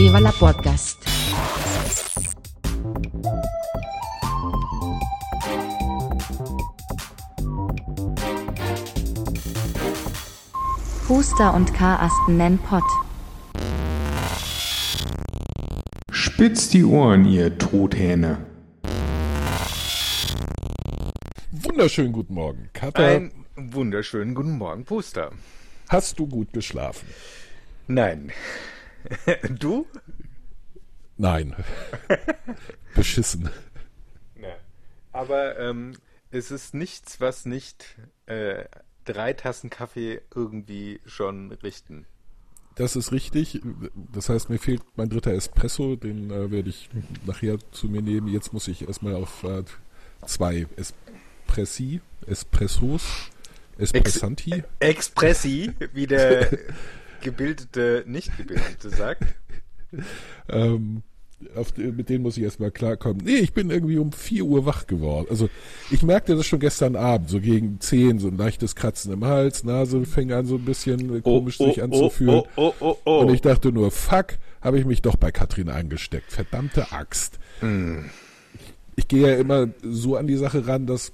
Viva la Podcast. Puster und Karasten nennen Pott. Spitzt die Ohren, ihr Truthähne. Wunderschönen guten Morgen, Katha. Ein wunderschönen guten Morgen, Puster. Hast du gut geschlafen? Nein. du? Nein. Beschissen. Ja. Aber ähm, es ist nichts, was nicht äh, drei Tassen Kaffee irgendwie schon richten. Das ist richtig. Das heißt, mir fehlt mein dritter Espresso. Den äh, werde ich nachher zu mir nehmen. Jetzt muss ich erstmal auf äh, zwei Espressi, Espressos, Espressanti. Ex Expressi, wie der gebildete, nicht gebildete sagt. ähm, auf, mit denen muss ich erstmal klarkommen. Nee, ich bin irgendwie um 4 Uhr wach geworden. Also ich merkte das schon gestern Abend, so gegen 10, so ein leichtes Kratzen im Hals, Nase fing an so ein bisschen komisch oh, sich oh, anzufühlen. Oh, oh, oh, Und ich dachte nur, fuck, habe ich mich doch bei Katrin eingesteckt. Verdammte Axt. Mm. Ich gehe ja immer so an die Sache ran, dass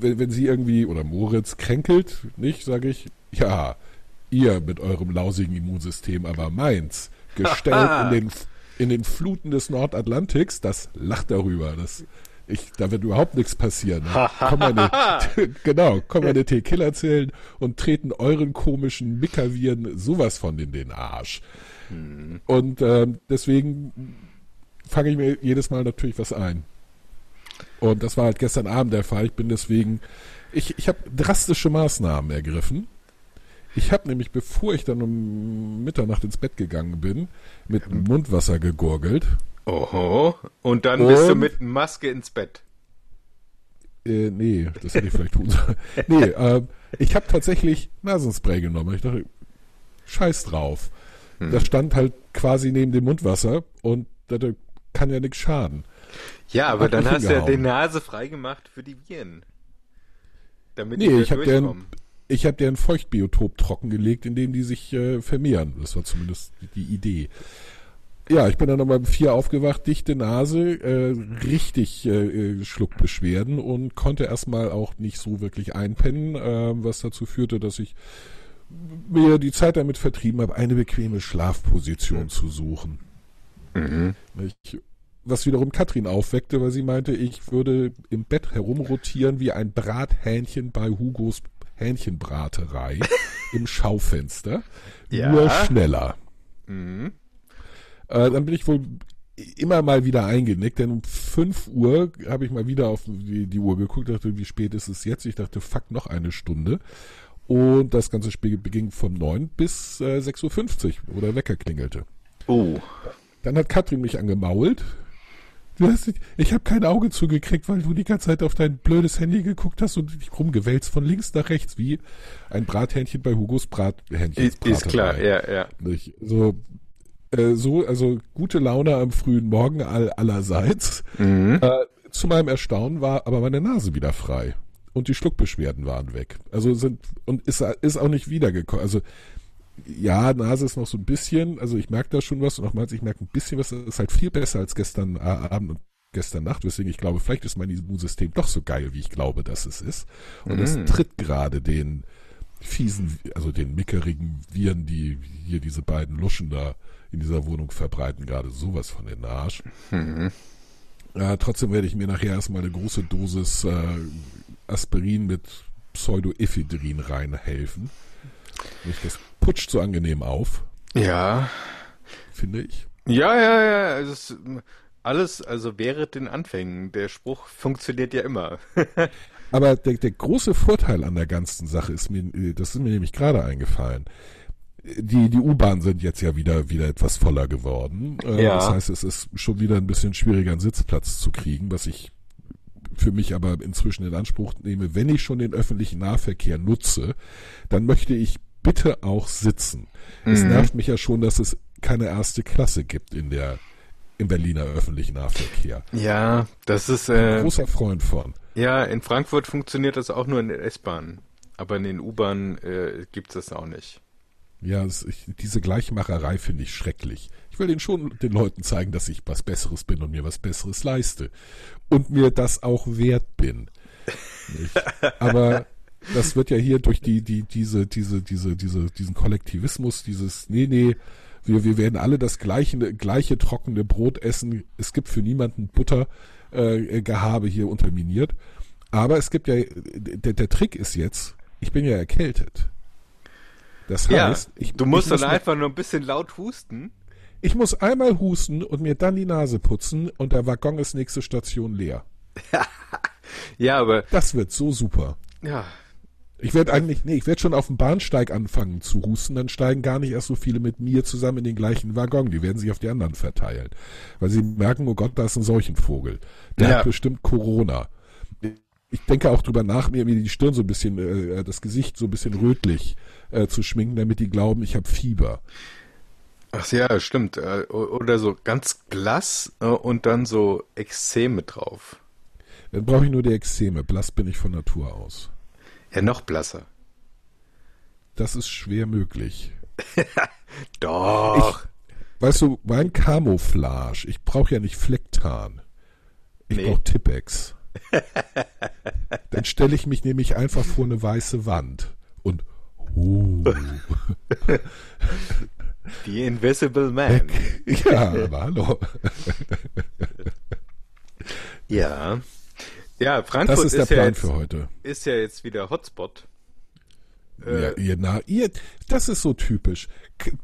wenn, wenn sie irgendwie, oder Moritz kränkelt, nicht, sage ich, ja, ihr mit eurem lausigen Immunsystem, aber meins, gestellt in den, in den Fluten des Nordatlantiks, das lacht darüber. Das, ich, da wird überhaupt nichts passieren. komm meine, genau, kommen meine T-Killer zählen und treten euren komischen Mickerviren sowas von in den Arsch. Hm. Und ähm, deswegen fange ich mir jedes Mal natürlich was ein. Und das war halt gestern Abend der Fall. Ich bin deswegen, ich, ich habe drastische Maßnahmen ergriffen. Ich habe nämlich, bevor ich dann um Mitternacht ins Bett gegangen bin, mit Mundwasser gegurgelt. Oho. Und dann Und, bist du mit Maske ins Bett. Äh, nee, das hätte ich vielleicht tun sollen. Nee, äh, ich habe tatsächlich Nasenspray genommen. Ich dachte, scheiß drauf. Hm. Das stand halt quasi neben dem Mundwasser und das kann ja nichts schaden. Ja, aber Hat dann hast du ja die Nase freigemacht für die Viren. Damit nee, ich habe deren, ich habe deren Feuchtbiotop trockengelegt, in dem die sich äh, vermehren. Das war zumindest die Idee. Ja, ich bin dann nochmal um vier aufgewacht, dichte Nase, äh, richtig äh, Schluckbeschwerden und konnte erstmal auch nicht so wirklich einpennen, äh, was dazu führte, dass ich mir die Zeit damit vertrieben habe, eine bequeme Schlafposition mhm. zu suchen. Mhm. Ich was wiederum Katrin aufweckte, weil sie meinte, ich würde im Bett herumrotieren wie ein Brathähnchen bei Hugos Hähnchenbraterei im Schaufenster. Ja. Nur schneller. Mhm. Äh, dann bin ich wohl immer mal wieder eingenickt, denn um 5 Uhr habe ich mal wieder auf die, die, Uhr geguckt, dachte, wie spät ist es jetzt? Ich dachte, fuck, noch eine Stunde. Und das ganze Spiel beging von 9 bis äh, 6.50 Uhr, wo der Wecker klingelte. Oh. Dann hat Katrin mich angemault, hast, ich habe kein Auge zugekriegt, weil du die ganze Zeit auf dein blödes Handy geguckt hast und dich rumgewälzt von links nach rechts, wie ein Brathähnchen bei Hugos Brathähnchen. Ist, ist klar, ja, ja. So, äh, so, also gute Laune am frühen Morgen all, allerseits. Mhm. Äh, zu meinem Erstaunen war aber meine Nase wieder frei. Und die Schluckbeschwerden waren weg. Also sind, und ist, ist auch nicht wiedergekommen. Also ja, Nase ist noch so ein bisschen, also ich merke da schon was und nochmals, ich merke ein bisschen was, das ist halt viel besser als gestern Abend und gestern Nacht, weswegen ich glaube, vielleicht ist mein Immunsystem doch so geil, wie ich glaube, dass es ist. Und mhm. es tritt gerade den fiesen, also den mickerigen Viren, die hier diese beiden Luschen da in dieser Wohnung verbreiten, gerade sowas von den Arsch. Mhm. Äh, trotzdem werde ich mir nachher erstmal eine große Dosis äh, Aspirin mit Pseudoephedrin reinhelfen. Nicht, das putscht so angenehm auf. Ja. Finde ich. Ja, ja, ja. Es ist alles, also wäre den Anfängen. Der Spruch funktioniert ja immer. Aber der, der große Vorteil an der ganzen Sache ist mir, das ist mir nämlich gerade eingefallen. Die, die U-Bahnen sind jetzt ja wieder, wieder etwas voller geworden. Äh, ja. Das heißt, es ist schon wieder ein bisschen schwieriger, einen Sitzplatz zu kriegen, was ich für mich aber inzwischen in Anspruch nehme. Wenn ich schon den öffentlichen Nahverkehr nutze, dann möchte ich bitte auch sitzen. Mhm. Es nervt mich ja schon, dass es keine erste Klasse gibt in der im Berliner öffentlichen Nahverkehr. Ja, das ist äh, ein großer Freund von. Ja, in Frankfurt funktioniert das auch nur in der S-Bahn, aber in den U-Bahnen äh, gibt es das auch nicht. Ja, es, ich, diese Gleichmacherei finde ich schrecklich. Ich will den schon den Leuten zeigen, dass ich was Besseres bin und mir was Besseres leiste. Und mir das auch wert bin. Aber das wird ja hier durch die, die, diese, diese, diese, diese, diesen Kollektivismus, dieses, nee, nee, wir, wir werden alle das gleiche, gleiche trockene Brot essen. Es gibt für niemanden Butter, äh, Gehabe hier unterminiert. Aber es gibt ja, der, der Trick ist jetzt, ich bin ja erkältet. Das heißt, ja, ich, du musst ich dann muss einfach nur ein bisschen laut husten. Ich muss einmal husten und mir dann die Nase putzen und der Waggon ist nächste Station leer. Ja, aber Das wird so super. ja, Ich werde eigentlich, nee, ich werde schon auf dem Bahnsteig anfangen zu husten, dann steigen gar nicht erst so viele mit mir zusammen in den gleichen Waggon. Die werden sich auf die anderen verteilen. Weil sie merken, oh Gott, da ist ein Seuchenvogel. Der Ja. hat bestimmt Corona. Ich denke auch drüber nach, mir die Stirn so ein bisschen, äh, das Gesicht so ein bisschen rötlich äh, zu schminken, damit die glauben, ich habe Fieber. ach ja, stimmt. Äh, Oder so ganz blass äh, und dann so Exzeme drauf. Dann brauche ich nur die Exzeme. Blass bin ich von Natur aus. Ja, noch blasser. Das ist schwer möglich. Doch. Weißt du, mein Camouflage, ich brauche ja nicht Flecktarn. Ich Nee. brauche Tippex. Dann stelle ich mich nämlich einfach vor eine weiße Wand und oh, Die Invisible Man. ja, aber hallo. Ja. Ja, Frankfurt Das ist der ja Plan jetzt, für heute. ist ja jetzt wieder Hotspot. Äh, Ja, ihr, na, ihr, das ist so typisch.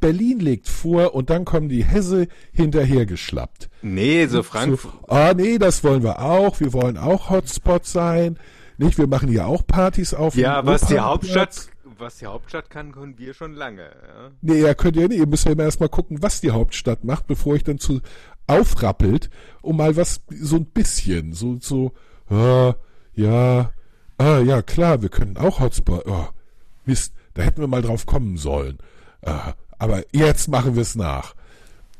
Berlin legt vor und dann kommen die Hesse hinterhergeschlappt. Nee, so So, Frankfurt. ah nee, das wollen wir auch. Wir wollen auch Hotspot sein. Nicht, wir machen ja auch Partys auf. Ja, was die. Hauptstadt, was die Hauptstadt kann, können wir schon lange. Ja? Nee, ihr könnt ja nicht, ihr müsst ja immer erstmal gucken, was die Hauptstadt macht, bevor ich dann zu aufrappelt, um mal was, so ein bisschen, so, so, ah, ja, ah, ja, klar, wir können auch Hotspot, oh, Mist, da hätten wir mal drauf kommen sollen. Ah, aber jetzt machen wir es nach.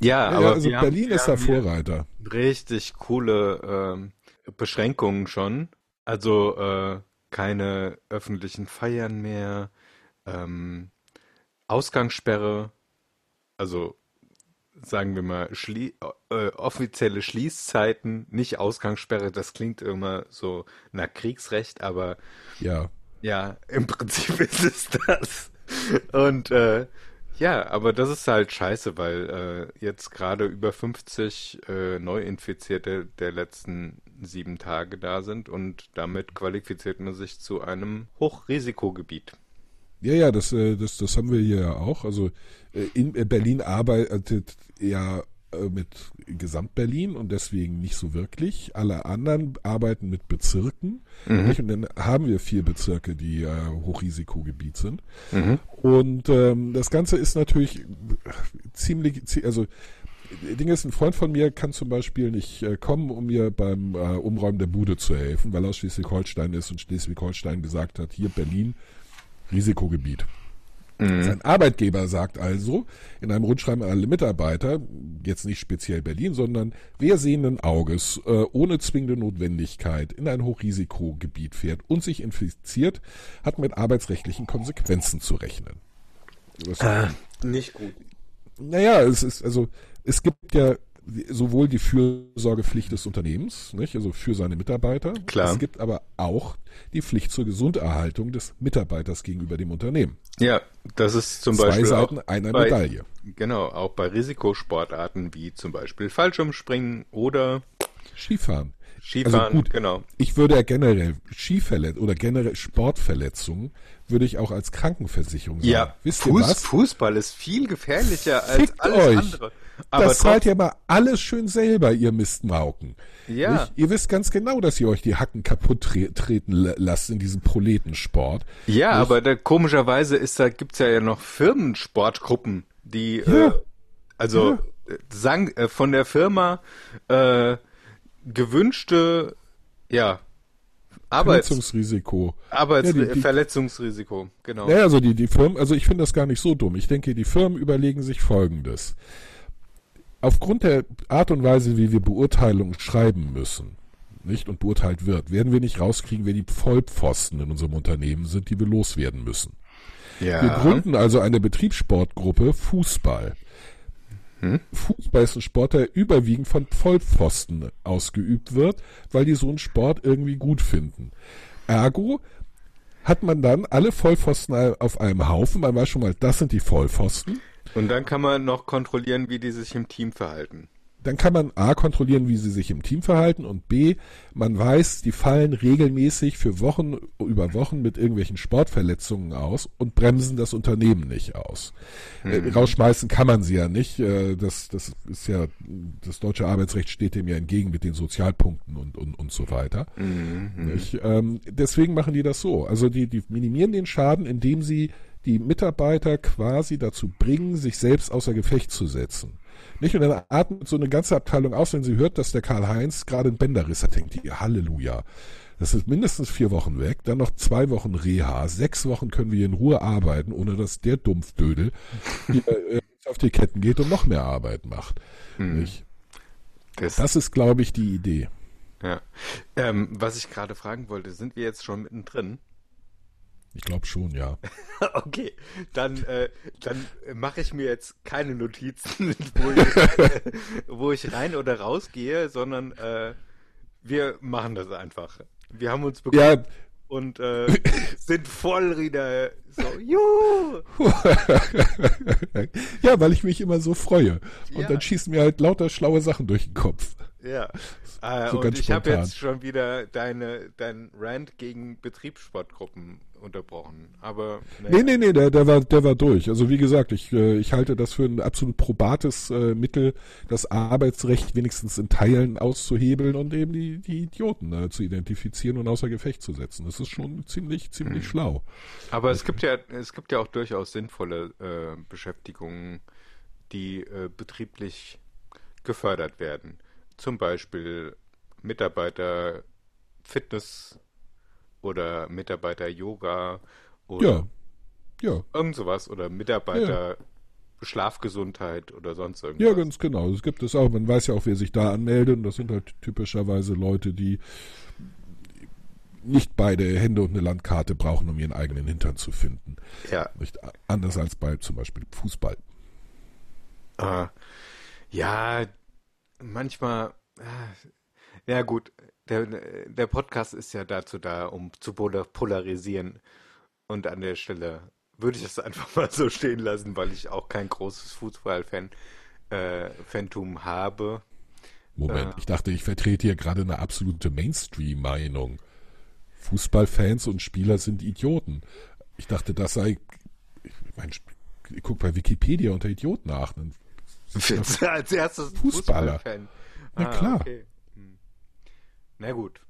Ja, Ja, aber also haben- Berlin wir ist der haben Vorreiter. Richtig coole ähm, Beschränkungen schon. Also äh, keine öffentlichen Feiern mehr, ähm, Ausgangssperre, also sagen wir mal schlie äh, offizielle Schließzeiten, nicht Ausgangssperre, das klingt immer so nach Kriegsrecht, aber Ja. ja, im Prinzip ist es das. Und äh, ja, aber das ist halt scheiße, weil äh, jetzt gerade über 50 äh, Neuinfizierte der letzten sieben Tage da sind und damit qualifiziert man sich zu einem Hochrisikogebiet. Ja, ja, das, äh, das, das haben wir hier ja auch. Also in äh, Berlin arbeitet ja äh, mit Gesamtberlin und deswegen nicht so wirklich. Alle anderen arbeiten mit Bezirken. Nicht? Und dann haben wir vier Bezirke, die äh, Hochrisikogebiet sind. Und ähm, das Ganze ist natürlich ziemlich, zie- also Ding ist, ein Freund von mir kann zum Beispiel nicht äh, kommen, um mir beim äh, Umräumen der Bude zu helfen, weil er aus Schleswig-Holstein ist und Schleswig-Holstein gesagt hat, hier Berlin, Risikogebiet. Sein Arbeitgeber sagt also in einem Rundschreiben an alle Mitarbeiter, jetzt nicht speziell Berlin, sondern wer sehenden Auges äh, ohne zwingende Notwendigkeit in ein Hochrisikogebiet fährt und sich infiziert, hat mit arbeitsrechtlichen Konsequenzen zu rechnen. Das, Nicht gut. naja, es ist, also, es gibt ja sowohl die Fürsorgepflicht des Unternehmens, nicht, also für seine Mitarbeiter. Klar. Es gibt aber auch die Pflicht zur Gesunderhaltung des Mitarbeiters gegenüber dem Unternehmen. Ja, das ist zum Zwei Beispiel Seiten auch einer bei, Medaille. Genau, auch bei Risikosportarten wie zum Beispiel Fallschirmspringen oder Skifahren. Skifahren, Also gut, genau. Ich würde ja generell Skiverletzungen oder generell Sportverletzungen würde ich auch als Krankenversicherung sagen. Ja, Wisst ihr Fuß, was? Fußball ist viel gefährlicher als Fickt alles euch. andere. Aber das zahlt ja mal alles schön selber, ihr Mistmauken. Ja. Nicht? Ihr wisst ganz genau, dass ihr euch die Hacken kaputt tre treten la- lasst in diesem Proletensport. Ja, Nicht? aber da, komischerweise ist da gibt's ja, ja noch Firmensportgruppen, die Ja. äh, also äh, sang, äh, von der Firma äh, gewünschte ja Arbeits Verletzungsrisiko. Arbeits Ja, die- die- Verletzungsrisiko, genau. Naja, also die, die Firmen, also ich finde das gar nicht so dumm. Ich denke, die Firmen überlegen sich Folgendes. Aufgrund der Art und Weise, wie wir Beurteilungen schreiben müssen, nicht und beurteilt wird, werden wir nicht rauskriegen, wer die Vollpfosten in unserem Unternehmen sind, die wir loswerden müssen. Ja. Wir gründen also eine Betriebssportgruppe Fußball. Hm? Fußball ist ein Sport, der überwiegend von Vollpfosten ausgeübt wird, weil die so einen Sport irgendwie gut finden. Ergo hat man dann alle Vollpfosten auf einem Haufen. Man weiß schon mal, das sind die Vollpfosten. Und dann kann man noch kontrollieren, wie die sich im Team verhalten. Dann kann man A kontrollieren, wie sie sich im Team verhalten und B, man weiß, die fallen regelmäßig für Wochen über Wochen mit irgendwelchen Sportverletzungen aus und bremsen das Unternehmen nicht aus. Äh, rausschmeißen kann man sie ja nicht. Äh, das, das ist ja, das deutsche Arbeitsrecht steht dem ja entgegen mit den Sozialpunkten und, und, und so weiter. Nicht? Ähm, deswegen machen die das so. Also die, die minimieren den Schaden, indem sie die Mitarbeiter quasi dazu bringen, sich selbst außer Gefecht zu setzen. Nicht? Und dann atmet so eine ganze Abteilung aus, wenn sie hört, dass der Karl-Heinz gerade einen Bänderriss hat, denkt die, Halleluja. Das ist mindestens vier Wochen weg, dann noch zwei Wochen Reha, sechs Wochen können wir in Ruhe arbeiten, ohne dass der Dumpfdödel hier, äh, auf die Ketten geht und noch mehr Arbeit macht. Nicht? Das, Das ist, glaube ich, die Idee. ja. Ähm, was ich gerade fragen wollte, sind wir jetzt schon mittendrin? Ich glaube schon, ja. Okay, dann, äh, dann mache ich mir jetzt keine Notizen, wo ich, wo ich rein oder rausgehe, sondern äh, wir machen das einfach. Wir haben uns bekommen Ja, und äh, sind voll wieder so, juhu! ja, weil ich mich immer so freue. Und Ja. dann schießen mir halt lauter schlaue Sachen durch den Kopf. Ja. Äh, So und ich habe jetzt schon wieder deine, dein Rant gegen Betriebssportgruppen unterbrochen. Aber Nee, nee, nee, der, der, war, der war durch. Also wie gesagt, ich, äh, ich halte das für ein absolut probates äh, Mittel, das Arbeitsrecht wenigstens in Teilen auszuhebeln und eben die, die Idioten äh, zu identifizieren und außer Gefecht zu setzen. Das ist schon ziemlich, ziemlich Mhm. schlau. Aber es gibt ja, es gibt ja auch durchaus sinnvolle äh, Beschäftigungen, die äh, betrieblich gefördert werden. Zum Beispiel Mitarbeiter Fitness oder Mitarbeiter Yoga oder Ja, ja, irgend sowas oder Mitarbeiter Schlafgesundheit oder sonst irgendwas. ja, ganz genau. Das gibt es auch. Man weiß ja auch, wer sich da anmeldet. Und das sind halt typischerweise Leute, die nicht beide Hände und eine Landkarte brauchen, um ihren eigenen Hintern zu finden. Ja. Nicht anders als bei zum Beispiel Fußball. Äh, ja, manchmal. Äh, ja, gut. Der, der Podcast ist ja dazu da, um zu polar- polarisieren. Und an der Stelle würde ich das einfach mal so stehen lassen, weil ich auch kein großes Fußballfan äh, Phantom habe. Moment, Ja. ich dachte, ich vertrete hier gerade eine absolute Mainstream-Meinung. Fußballfans und Spieler sind Idioten. Ich dachte, das sei. Ich mein, guck bei Wikipedia unter Idiot nach. Als erstes Fußballer. Fußballfan. Na klar. Okay. Na gut.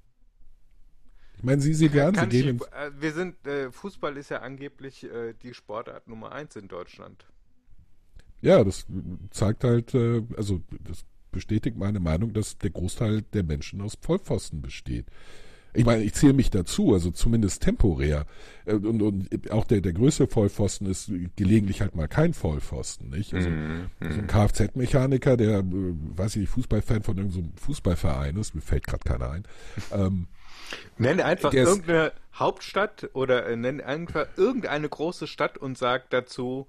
Ich meine, Sie ja an, Sie gehen ich, äh, wir sind, äh, Fußball ist ja angeblich äh, die Sportart Nummer eins in Deutschland. Ja, das zeigt halt, äh, also das bestätigt meine Meinung, dass der Großteil der Menschen aus Vollpfosten besteht. Ich meine, ich zähle mich dazu, also zumindest temporär. Äh, Und, und auch der, der größte Vollpfosten ist gelegentlich halt mal kein Vollpfosten, nicht? Also Mhm. so ein Kfz-Mechaniker, der, äh, weiß ich nicht, Fußballfan von irgendeinem Fußballverein ist, mir fällt gerade keiner ein. Ähm, Nenn einfach Der ist- irgendeine Hauptstadt oder äh, nenn einfach irgendeine große Stadt und sag dazu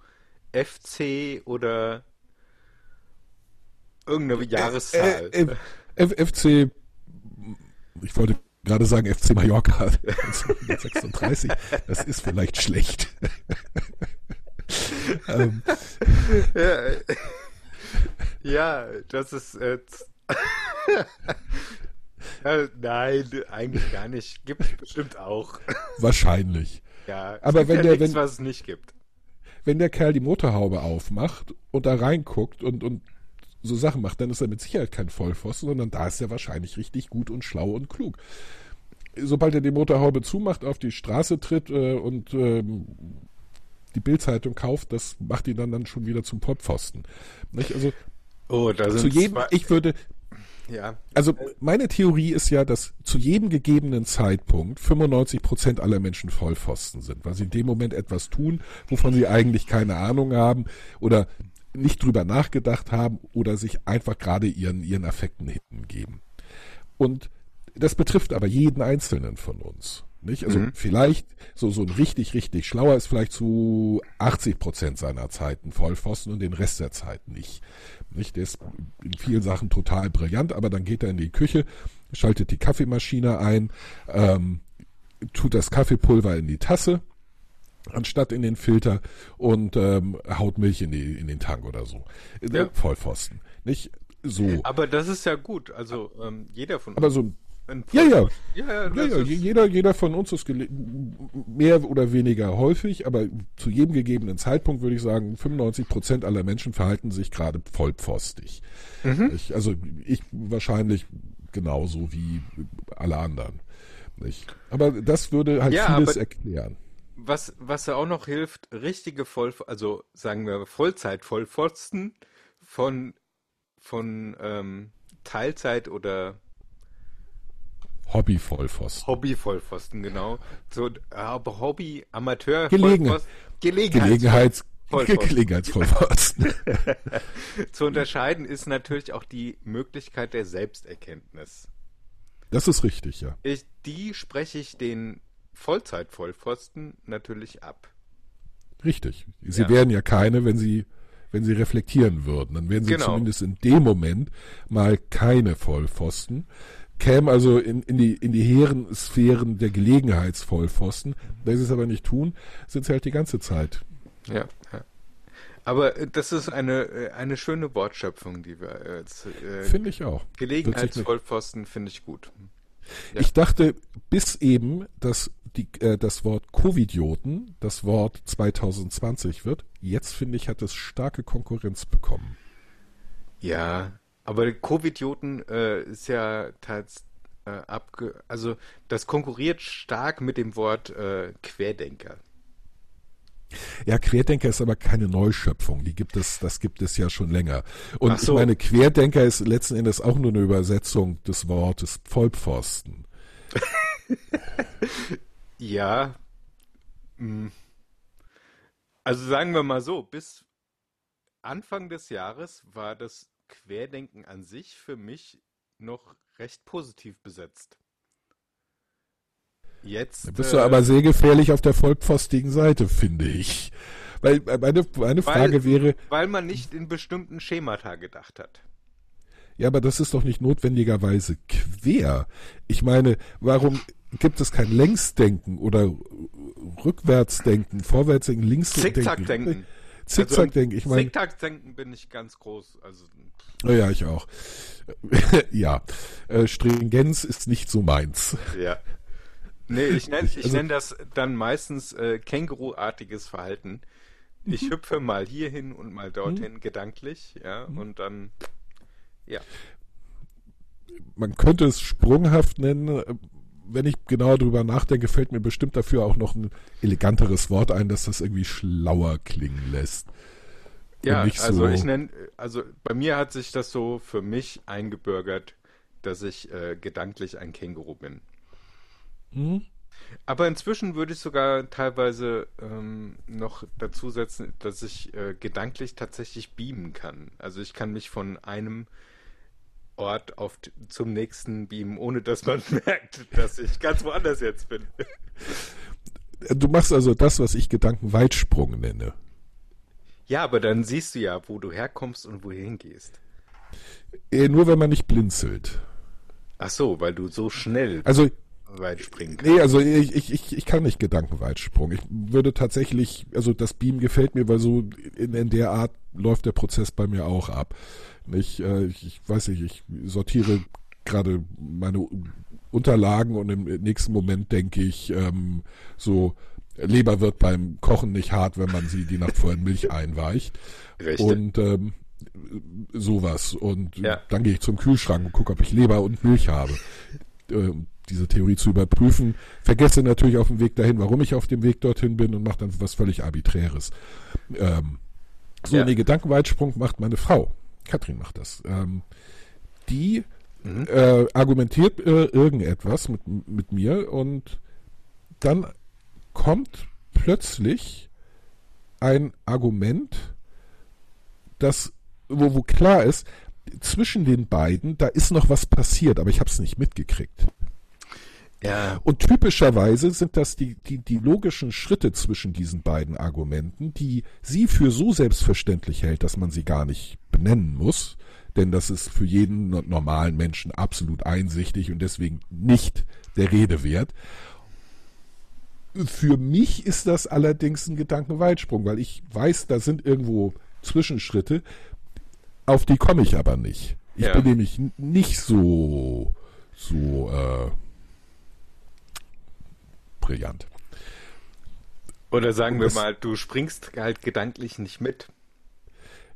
FC oder irgendeine Jahreszahl. Äh, äh, FC, ich wollte gerade sagen FC Mallorca 1936, das ist vielleicht schlecht. ähm, ja, ja, das ist z- äh, nein, eigentlich gar nicht. Gibt es bestimmt auch. wahrscheinlich. Ja, Aber wenn ja der- nichts, wenn- was es nicht gibt. Wenn der Kerl die Motorhaube aufmacht und da reinguckt und, und so Sachen macht, dann ist er mit Sicherheit kein Vollpfosten, sondern da ist er wahrscheinlich richtig gut und schlau und klug. Sobald er die Motorhaube zumacht, auf die Straße tritt äh, und ähm, die Bildzeitung kauft, das macht ihn dann, dann schon wieder zum Vollpfosten. Nicht? Also Oh, da sind zu jedem, ich würde, ja, also meine Theorie ist ja, dass zu jedem gegebenen Zeitpunkt 95 Prozent aller Menschen Vollpfosten sind, weil sie in dem Moment etwas tun, wovon sie eigentlich keine Ahnung haben oder nicht drüber nachgedacht haben oder sich einfach gerade ihren, ihren Affekten hingeben. Und das betrifft aber jeden Einzelnen von uns. Nicht? Also Mhm. vielleicht so, so ein richtig, richtig schlauer ist vielleicht zu 80 Prozent seiner Zeit ein Vollpfosten und den Rest der Zeit nicht. Nicht? Der ist in vielen Sachen total brillant, aber dann geht er in die Küche, schaltet die Kaffeemaschine ein, ähm, tut das Kaffeepulver in die Tasse, anstatt in den Filter und ähm, haut Milch in, die, in den Tank oder so. Äh, Ja. Vollpfosten. Nicht so. Aber das ist ja gut. Also ähm, jeder von Aber so ein ein Ja, ja. Ja, ja, Ja, jeder, jeder von uns ist mehr oder weniger häufig, aber zu jedem gegebenen Zeitpunkt würde ich sagen, 95 Prozent aller Menschen verhalten sich gerade vollpfostig. Mhm. Ich, also ich wahrscheinlich genauso wie alle anderen. Nicht? Aber das würde halt vieles aber- erklären. Was, was ja auch noch hilft, richtige Voll, also sagen wir Vollzeit-Vollpfosten von, von ähm, Teilzeit oder Hobby-Vollpfosten. Hobby-Vollpfosten, genau. So, aber Hobby, Amateur, Gelegen- Gelegenheits Gelegenheits Vollpfosten. Gelegenheitsvollpfosten. Zu unterscheiden ist natürlich auch die Möglichkeit der Selbsterkenntnis. Das ist richtig, ja. Ich, die spreche ich den Vollzeit-Vollpfosten natürlich ab. Richtig. Sie Ja. wären ja keine, wenn sie, wenn sie reflektieren würden. Dann wären sie Genau. zumindest in dem Moment mal keine Vollpfosten. Kämen also in, in, die, in die hehren Sphären der Gelegenheitsvollpfosten. Da sie es aber nicht tun, sind sie halt die ganze Zeit. Ja, ja. Aber äh, das ist eine, äh, eine schöne Wortschöpfung, die wir jetzt. Äh, Finde ich auch. Gelegenheitsvollpfosten finde ich gut. Ja. Ich dachte bis eben, dass die, äh, das Wort Covidioten das Wort 2020 wird. Jetzt finde ich, hat es starke Konkurrenz bekommen. Ja, aber Covidioten äh, ist ja teils äh, abge. Also, das konkurriert stark mit dem Wort äh, Querdenker. Ja, Querdenker ist aber keine Neuschöpfung. Die gibt es, das gibt es ja schon länger. Und so. ich meine, Querdenker ist letzten Endes auch nur eine Übersetzung des Wortes Vollpfosten. Ja. mm. Also sagen wir mal so, bis Anfang des Jahres war das Querdenken an sich für mich noch recht positiv besetzt. Jetzt Da bist äh, du aber sehr gefährlich auf der vollpfostigen Seite, finde ich. Weil äh, meine, meine Frage wäre, weil man nicht in bestimmten Schemata gedacht hat. ja, aber das ist doch nicht notwendigerweise quer. Ich meine, warum gibt es kein Längsdenken oder Rückwärtsdenken, Vorwärtsdenken, Linksdenken? Zickzackdenken. Zickzackdenken, ich meine, Zickzackdenken bin ich ganz groß. Also ja, ich auch. ja, äh, Stringenz ist nicht so meins. Ja. Nee, ich nenne ich Also- nenn das dann meistens äh, Känguruartiges Verhalten. Ich Mhm. hüpfe mal hierhin und mal dorthin gedanklich, ja, Mhm. und dann, ja. man könnte es sprunghaft nennen. Wenn ich genau drüber nachdenke, fällt mir bestimmt dafür auch noch ein eleganteres Wort ein, dass das irgendwie schlauer klingen lässt. Ja, also so- ich nenne, also bei mir hat sich das so für mich eingebürgert, dass ich äh, gedanklich ein Känguru bin. Mhm. Aber inzwischen würde ich sogar teilweise ähm, noch dazu setzen, dass ich äh, gedanklich tatsächlich beamen kann. Also ich kann mich von einem Ort auf zum nächsten beamen, ohne dass man merkt, dass ich ganz woanders jetzt bin. Du machst also das, was ich Gedankenweitsprung nenne. Ja, aber dann siehst du ja, wo du herkommst und wohin gehst. Äh, Nur wenn man nicht blinzelt. Ach so, weil du so schnell Also, weit springen kannst. nee, also ich, ich, ich, ich kann nicht Gedankenweitsprung. Ich würde tatsächlich, also das Beam gefällt mir, weil so in, in der Art läuft der Prozess bei mir auch ab. Ich, äh, ich, ich weiß nicht, ich sortiere gerade meine Unterlagen und im nächsten Moment denke ich, ähm, so, Leber wird beim Kochen nicht hart, wenn man sie die Nacht vorher in Milch einweicht. Richtig. Und ähm, sowas. Und Ja. dann gehe ich zum Kühlschrank und gucke, ob ich Leber und Milch habe. Ähm, diese Theorie zu überprüfen. Vergesse natürlich auf dem Weg dahin, warum ich auf dem Weg dorthin bin und mache dann was völlig Arbiträres. Ähm, so, Ja. nee, Gedankenweitsprung macht meine Frau. Katrin macht das. Ähm, die Mhm. äh, argumentiert äh, irgendetwas mit, mit mir und dann kommt plötzlich ein Argument, das, wo, wo klar ist, zwischen den beiden, da ist noch was passiert, aber ich habe es nicht mitgekriegt. Ja. Und typischerweise sind das die, die, die logischen Schritte zwischen diesen beiden Argumenten, die sie für so selbstverständlich hält, dass man sie gar nicht benennen muss. Denn das ist für jeden no- normalen Menschen absolut einsichtig und deswegen nicht der Rede wert. Für mich ist das allerdings ein Gedankenweitsprung, weil ich weiß, da sind irgendwo Zwischenschritte, auf die komme ich aber nicht. Ich Ja. bin nämlich nicht so, so äh, brillant. Oder sagen wir mal, du springst halt gedanklich nicht mit.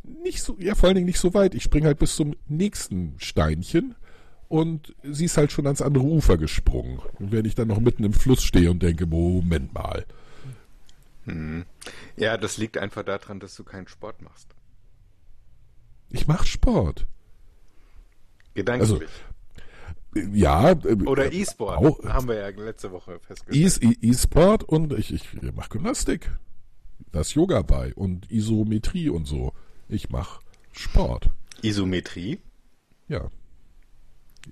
Nicht so, ja, vor allen Dingen nicht so weit. Ich springe halt bis zum nächsten Steinchen und sie ist halt schon ans andere Ufer gesprungen. Und wenn ich dann noch mitten im Fluss stehe und denke, Moment mal. Ja, das liegt einfach daran, dass du keinen Sport machst. Ich mache Sport. Gedanklich. Ja. äh, Oder äh, E-Sport. auch- Haben wir ja letzte Woche festgestellt. E- E- E-Sport und ich, ich mache Gymnastik. Da ist Yoga bei und Isometrie und so. Ich mache Sport. Isometrie. Ja.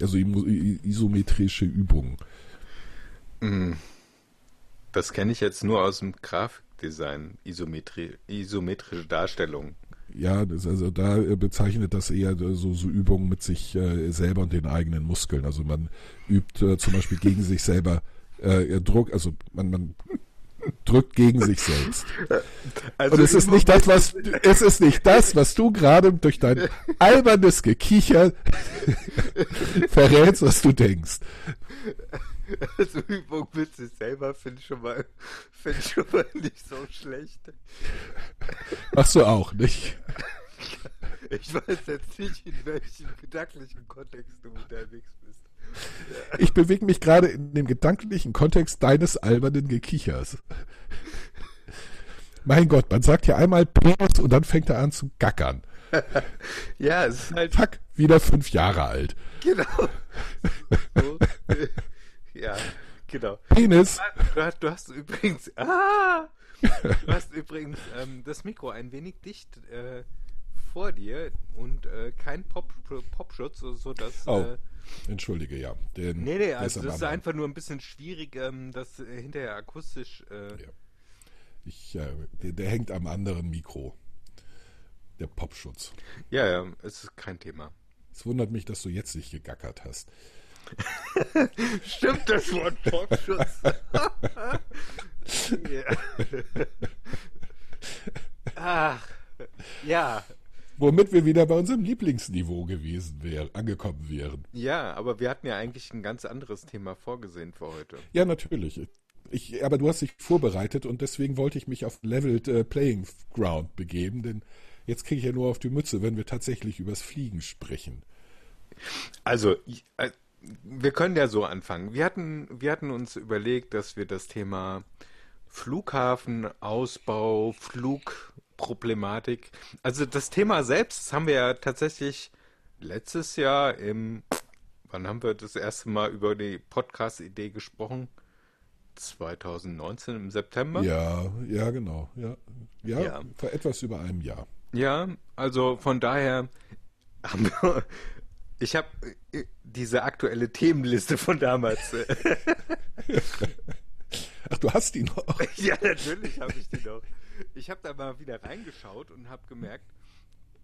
Also isometrische Übungen. Das kenne ich jetzt nur aus dem Grafikdesign. Isometrie, isometrische Darstellung. Ja, das, also da äh, bezeichnet das eher so, so Übungen mit sich äh, selber und den eigenen Muskeln. Also man übt äh, zum Beispiel gegen sich selber äh, Druck, also man, man drückt gegen sich selbst. Also Und es ist nicht das, was es ist nicht das, was du gerade durch dein albernes Gekicher verrätst, was du denkst. Also Übung mit sich selber finde ich schon mal, finde ich schon mal nicht so schlecht. Machst du auch, nicht? Ich weiß jetzt nicht, in welchem gedanklichen Kontext du unterwegs bist. Ich bewege mich gerade in dem gedanklichen Kontext deines albernen Gekichers. Mein Gott, man sagt ja einmal Penis und dann fängt er an zu gackern. Ja, es ist halt Zack, wieder fünf Jahre alt. genau. So, äh, ja, genau. Penis. Du hast, du hast übrigens, ah, du hast übrigens ähm, das Mikro ein wenig dicht äh, vor dir und äh, kein Pop, Popschutz, so, so dass. Oh, Äh, entschuldige, ja. Den nee, nee, also das ist einfach nur ein bisschen schwierig, ähm, das äh, hinterher akustisch. Äh, Ja. Ich, äh, der, der hängt am anderen Mikro. Der Popschutz. ja, ja, es ist kein Thema. Es wundert mich, dass du jetzt nicht gegackert hast. Stimmt das Wort Popschutz? ja. Ach, ja. Womit wir wieder bei unserem Lieblingsniveau gewesen wären, angekommen wären. Ja, aber wir hatten ja eigentlich ein ganz anderes Thema vorgesehen für heute. Ja, natürlich. Ich, aber du hast dich vorbereitet und deswegen wollte ich mich auf Leveled äh, Playing Ground begeben, denn jetzt kriege ich ja nur auf die Mütze, wenn wir tatsächlich übers Fliegen sprechen. Also, ich- äh, wir können ja so anfangen. Wir hatten, wir hatten uns überlegt, dass wir das Thema Flughafen, Ausbau, Flugproblematik, also das Thema selbst das haben wir ja tatsächlich letztes Jahr im, wann haben wir das erste Mal über die Podcast-Idee gesprochen? 2019 im September? Ja, ja, genau. Ja, ja, Ja. vor etwas über einem Jahr. Ja, also von daher haben wir, ich habe äh, diese aktuelle Themenliste von damals. äh, Ach, du hast die noch. ja, natürlich habe ich die noch. Ich habe da mal wieder reingeschaut und habe gemerkt,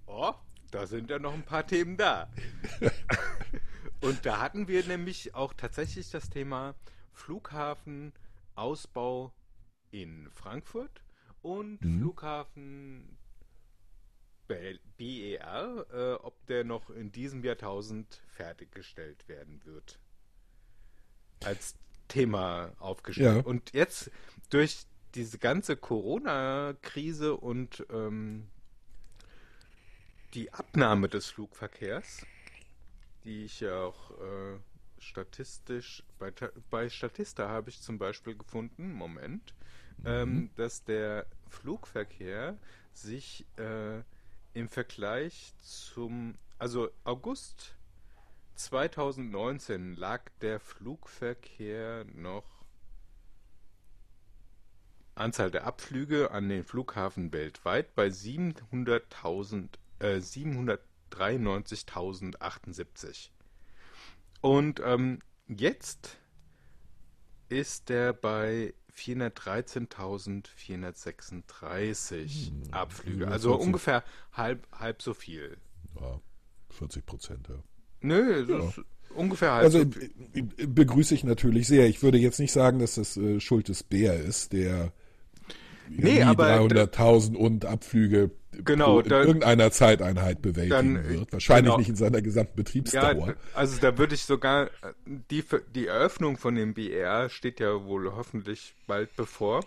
oh, da sind ja noch ein paar Themen da. und da hatten wir nämlich auch tatsächlich das Thema Flughafen, Ausbau in Frankfurt und Flughafen B- BER, äh, ob der noch in diesem Jahrtausend fertiggestellt werden wird. Als Thema aufgestellt. Ja. Und jetzt durch diese ganze Corona-Krise und ähm, die Abnahme des Flugverkehrs, die ich ja auch äh, statistisch, bei, bei Statista habe ich zum Beispiel gefunden, Moment, ähm, dass der Flugverkehr sich äh, im Vergleich zum, also August 2019 lag der Flugverkehr noch Anzahl der Abflüge an den Flughafen weltweit bei 700.000, äh, 793.078. Und ähm, jetzt ist der bei 413.436 Hm, Abflüge. Also 40. ungefähr halb, halb so viel. Ja, 40 Prozent, ja. Nö, es Ja. ist ungefähr halb Also so viel. begrüße ich natürlich sehr. Ich würde jetzt nicht sagen, dass das äh, Schuld des Bär ist, der Nee, aber 300.000 und Abflüge Genau, in da- irgendeiner Zeiteinheit bewältigen Dann, äh, wird. Wahrscheinlich genau. nicht in seiner gesamten Ja, Betriebsdauer. also da würde ich sogar, äh, die, die Eröffnung von dem BR steht ja wohl hoffentlich bald bevor.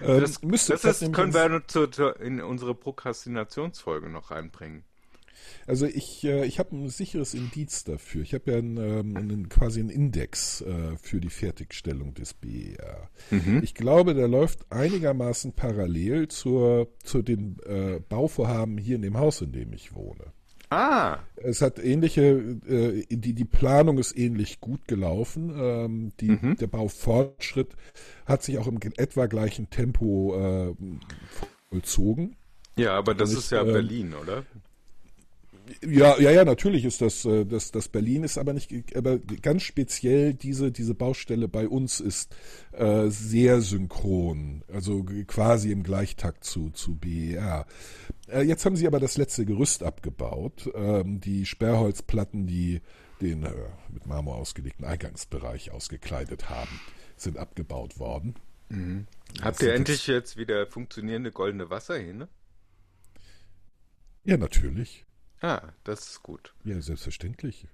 Ähm, Das, müsste das das ist, können wir zu, zu, in unsere Prokrastinationsfolge noch reinbringen. Also ich, äh, ich habe ein sicheres Indiz dafür. Ich habe ja einen, ähm, einen, quasi einen Index äh, für die Fertigstellung des BER. Ich glaube, der läuft einigermaßen parallel zur, zu den äh, Bauvorhaben hier in dem Haus, in dem ich wohne. Ah, Es hat ähnliche, äh, die, die Planung ist ähnlich gut gelaufen. Ähm, die, Der Baufortschritt hat sich auch im etwa gleichen Tempo äh, vollzogen. ja, aber das Und ist ich, ja ähm, Berlin, oder? Ja, ja, ja, natürlich ist das, äh, das, das Berlin ist aber nicht, aber ganz speziell diese, diese Baustelle bei uns ist äh, sehr synchron, also quasi im Gleichtakt zu, zu BER. Äh, jetzt haben sie aber das letzte Gerüst abgebaut, ähm, die Sperrholzplatten, die den äh, mit Marmor ausgelegten Eingangsbereich ausgekleidet haben, sind abgebaut worden. Habt sind ihr endlich jetzt wieder funktionierende goldene Wasserhähne? Ja, natürlich. Ah, das ist gut. Ja, selbstverständlich.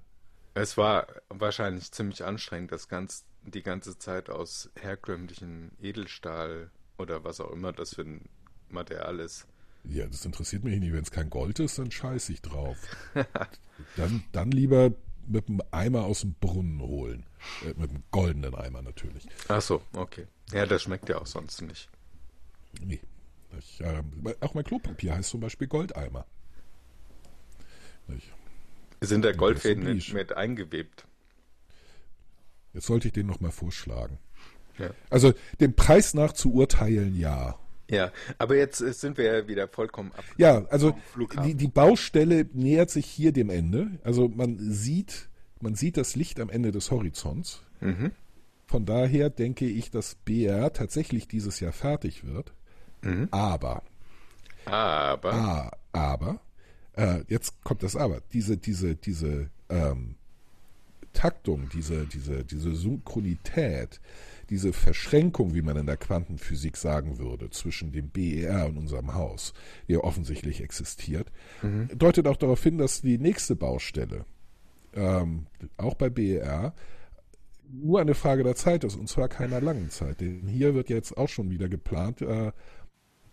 Es war wahrscheinlich ziemlich anstrengend, das ganz, die ganze Zeit aus herkömmlichen Edelstahl oder was auch immer das für ein Material ist. Ja, das interessiert mich nicht. Wenn es kein Gold ist, dann scheiß ich drauf. dann, dann lieber mit dem Eimer aus dem Brunnen holen. Äh, mit dem goldenen Eimer natürlich. Ach so, okay. Ja, das schmeckt ja auch sonst nicht. Nee. Ich, ähm, auch mein Klopapier heißt zum Beispiel Goldeimer. Ich, Sind da Goldfäden ist mit, eingewebt? jetzt sollte ich den nochmal vorschlagen. Ja. Also dem Preis nach zu urteilen, ja. Ja, aber jetzt äh, sind wir ja wieder vollkommen ab. Ja, also die, die Baustelle nähert sich hier dem Ende. Also man sieht, man sieht das Licht am Ende des Horizonts. Mhm. Von daher denke ich, dass BR tatsächlich dieses Jahr fertig wird. Mhm. Aber, Aber, aber, äh, jetzt kommt das Aber. Diese, diese, diese ähm, Taktung, diese, diese, diese Synchronität, diese Verschränkung, wie man in der Quantenphysik sagen würde, zwischen dem BER und unserem Haus, die ja offensichtlich existiert, deutet auch darauf hin, dass die nächste Baustelle, ähm, auch bei BER, nur eine Frage der Zeit ist, und zwar keiner langen Zeit. Denn hier wird jetzt auch schon wieder geplant, äh,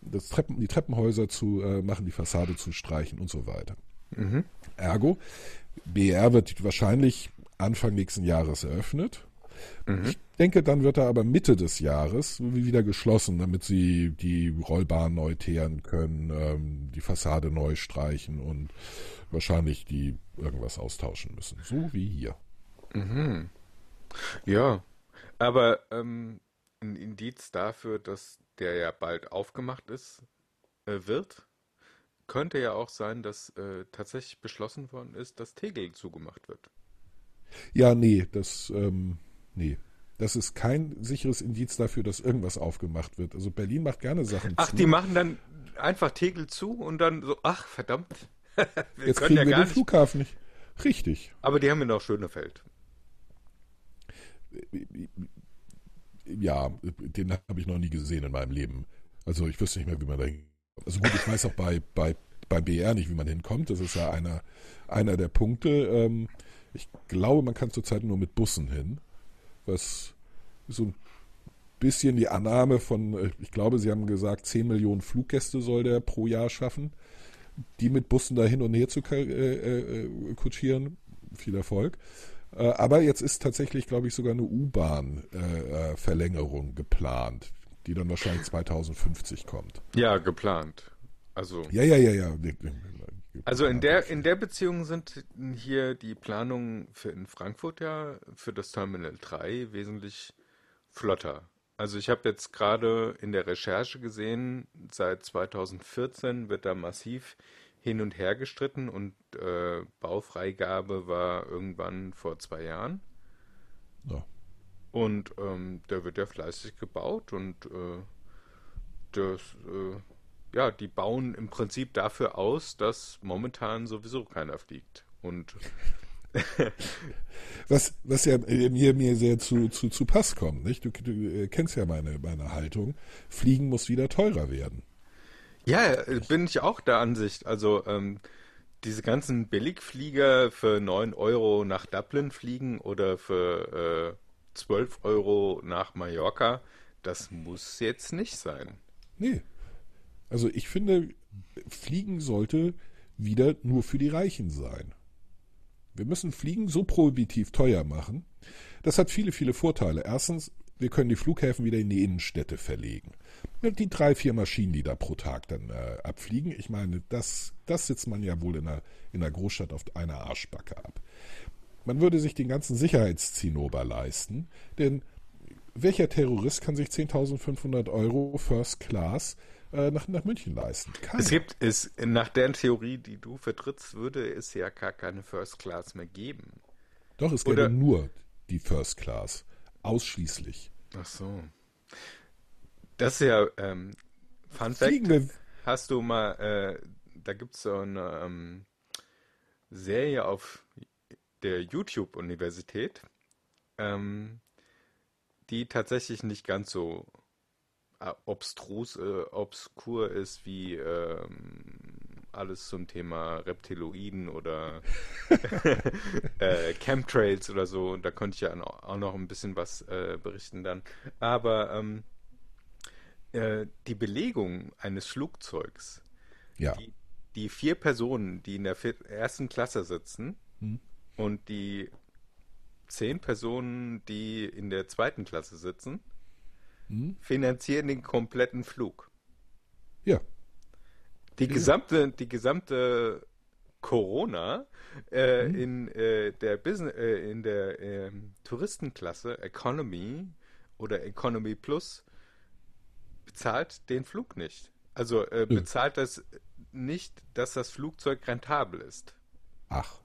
das Treppen, die Treppenhäuser zu äh, machen, die Fassade zu streichen und so weiter. Ergo, BR wird wahrscheinlich Anfang nächsten Jahres eröffnet. Ich denke, dann wird er aber Mitte des Jahres wieder geschlossen, damit sie die Rollbahn neu teeren können, ähm, die Fassade neu streichen und wahrscheinlich die irgendwas austauschen müssen. So wie hier. ja. Aber ähm, ein Indiz dafür, dass der ja bald aufgemacht ist, äh, wird, könnte ja auch sein, dass äh, tatsächlich beschlossen worden ist, dass Tegel zugemacht wird. Ja, nee, das, ähm, nee. Das ist kein sicheres Indiz dafür, dass irgendwas aufgemacht wird. Also Berlin macht gerne Sachen Ach, zu. die machen dann einfach Tegel zu und dann so, ach verdammt, wir Jetzt kriegen ja wir gar den nicht. Flughafen nicht. Richtig. Aber die haben ja noch Schönefeld. Ja, den habe ich noch nie gesehen in meinem Leben. Also ich wüsste nicht mehr, wie man da hin. Also gut, ich weiß auch bei, bei, bei BR nicht, wie man hinkommt. Das ist ja einer, einer der Punkte. Ähm, ich glaube, man kann zurzeit nur mit Bussen hin. Was so ein bisschen die Annahme von, äh, ich glaube, Sie haben gesagt, 10 Millionen Fluggäste soll der pro Jahr schaffen. Die mit Bussen da hin und her zu ka- äh, äh, kutschieren. Viel Erfolg. Äh, aber jetzt ist tatsächlich, glaube ich, sogar eine U-Bahn-Verlängerung geplant, die dann wahrscheinlich 2050 kommt. Ja, geplant. Also, Ja, ja, ja, ja. also in der, in der Beziehung sind hier die Planungen für in Frankfurt ja für das Terminal 3 wesentlich flotter. Also ich habe jetzt gerade in der Recherche gesehen, seit 2014 wird da massiv hin und her gestritten und äh, Baufreigabe war irgendwann vor zwei Jahren. Ja. Und ähm, der wird ja fleißig gebaut und äh, das, äh, ja, die bauen im Prinzip dafür aus, dass momentan sowieso keiner fliegt. Und was, was ja mir, mir sehr zu, zu, zu Pass kommt, nicht? Du, du äh, kennst ja meine, meine Haltung. Fliegen muss wieder teurer werden. Ja, bin ich auch der Ansicht. Also ähm, diese ganzen Billigflieger für 9 Euro nach Dublin fliegen oder für äh, 12 Euro nach Mallorca, das muss jetzt nicht sein. Nee. Also ich finde, Fliegen sollte wieder nur für die Reichen sein. Wir müssen Fliegen so prohibitiv teuer machen. Das hat viele, viele Vorteile. Erstens, wir können die Flughäfen wieder in die Innenstädte verlegen. Die drei, vier Maschinen, die da pro Tag dann äh, abfliegen, ich meine, das, das sitzt man ja wohl in einer, in einer Großstadt auf einer Arschbacke ab. Man würde sich den ganzen Sicherheitszinnober leisten, denn welcher Terrorist kann sich 10.500 Euro First Class äh, nach, nach München leisten? Keiner. Es gibt, es, nach der Theorie, die du vertrittst, würde es ja gar keine First Class mehr geben. Doch, es gäbe nur die First Class. Ausschließlich. Ach so. Das ist ja, ähm, Fun Fact, hast du mal, äh, da gibt es so eine ähm, Serie auf der YouTube-Universität, ähm, die tatsächlich nicht ganz so äh, obstrus, äh, obskur ist wie ähm, alles zum Thema Reptiloiden oder äh, Chemtrails oder so. Und da konnte ich ja auch noch ein bisschen was äh, berichten dann. Aber ähm, äh, die Belegung eines Flugzeugs, ja. die, die vier Personen, die in der ersten Klasse sitzen hm. und die zehn Personen, die in der zweiten Klasse sitzen, hm. finanzieren den kompletten Flug. Ja. Die gesamte, die gesamte Corona äh, hm. in äh, der Business, äh, in der ähm, Touristenklasse Economy oder Economy Plus bezahlt den Flug nicht. Also äh, bezahlt das nicht, dass das Flugzeug rentabel ist. Ach.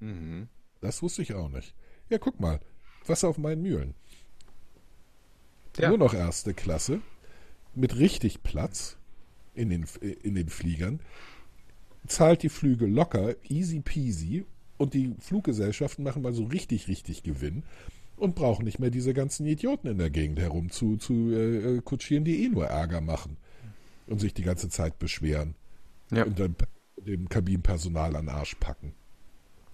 Mhm. Das wusste ich auch nicht. Ja, guck mal. Wasser auf meinen Mühlen. Ja. Nur noch erste Klasse. Mit richtig Platz in den, in den Fliegern. Zahlt die Flüge locker, easy peasy. Und die Fluggesellschaften machen mal so richtig, richtig Gewinn und brauchen nicht mehr diese ganzen Idioten in der Gegend herum zu, zu äh, kutschieren, die eh nur Ärger machen und sich die ganze Zeit beschweren ja. und dann dem Kabinenpersonal an den Arsch packen.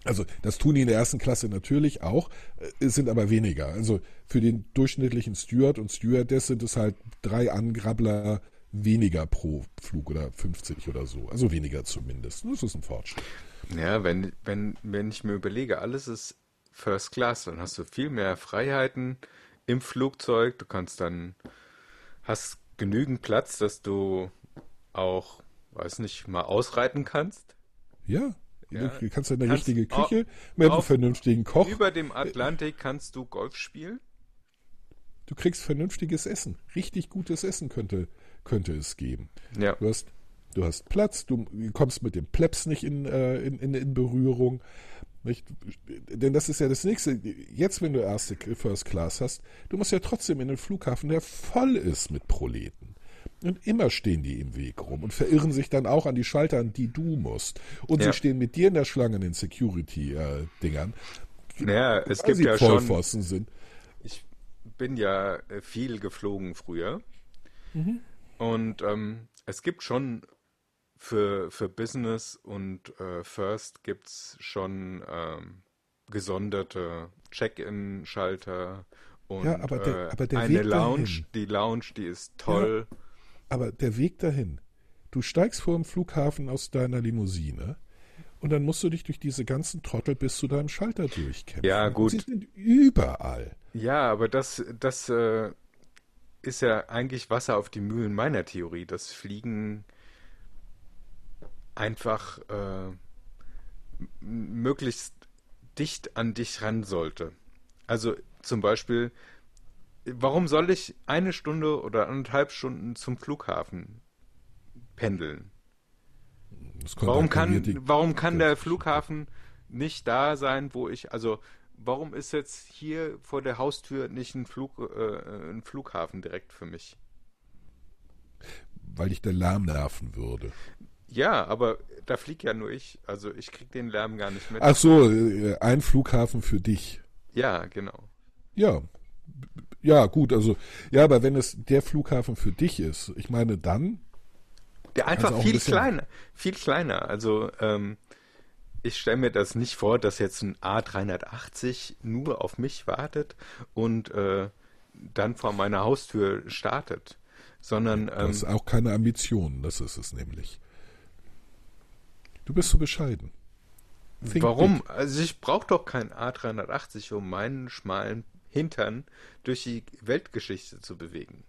Also das tun die in der ersten Klasse natürlich auch, äh, es sind aber weniger. Also für den durchschnittlichen Steward und Stewardess sind es halt drei Angrabbler weniger pro Flug oder 50 oder so. Also weniger zumindest. Das ist ein Fortschritt. Ja, wenn, wenn, wenn ich mir überlege, alles ist First Class, dann hast du viel mehr Freiheiten im Flugzeug. Du kannst dann, hast genügend Platz, dass du auch, weiß nicht, mal ausreiten kannst. Ja, ja, du kannst eine kannst richtige Küche mit einem vernünftigen Koch. Über dem Atlantik kannst du Golf spielen. Du kriegst vernünftiges Essen. Richtig gutes Essen könnte, könnte es geben. Ja. Du hast, du hast Platz, du kommst mit dem Plebs nicht in, äh, in, in, in Berührung. Nicht? Denn das ist ja das Nächste. Jetzt, wenn du erste First Class hast, du musst ja trotzdem in den Flughafen, der voll ist mit Proleten. Und immer stehen die im Weg rum und verirren sich dann auch an die Schalter, an die du musst. Und ja. sie stehen mit dir in der Schlange in den Security-Dingern. Äh, ja, es gibt ja schon. Sind. Ich bin ja äh, viel geflogen früher. Mhm. Und ähm, es gibt schon für, für Business und äh, First gibt es schon ähm, gesonderte Check-in-Schalter und ja, aber der, äh, aber der eine Weg Lounge. Dahin. Die Lounge, die ist toll. Ja, aber der Weg dahin. Du steigst vor dem Flughafen aus deiner Limousine und dann musst du dich durch diese ganzen Trottel bis zu deinem Schalter durchkämpfen. Ja, gut. Sie sind überall. Ja, aber das, das äh, ist ja eigentlich Wasser auf die Mühlen meiner Theorie. Das Fliegen einfach äh, möglichst dicht an dich ran sollte. Also zum Beispiel, warum soll ich eine Stunde oder anderthalb Stunden zum Flughafen pendeln? Warum kann, warum kann der Flughafen nicht da sein, wo ich, also warum ist jetzt hier vor der Haustür nicht ein, Flug, äh, ein Flughafen direkt für mich? Weil dich der Lärm nerven würde. Ja, aber da fliegt ja nur ich. Also ich krieg den Lärm gar nicht mit. Ach so, äh, ein Flughafen für dich. Ja, genau. Ja. Ja, gut, also, ja, aber wenn es der Flughafen für dich ist, ich meine, dann. Der einfach viel kleiner, viel kleiner. Also, ähm, ich stelle mir das nicht vor, dass jetzt ein A380 nur auf mich wartet und äh, dann vor meiner Haustür startet, sondern. Ähm, das ist auch keine Ambition, das ist es nämlich. Du bist so bescheiden. Think Warum? Big. Also ich brauche doch kein A380, um meinen schmalen Hintern durch die Weltgeschichte zu bewegen.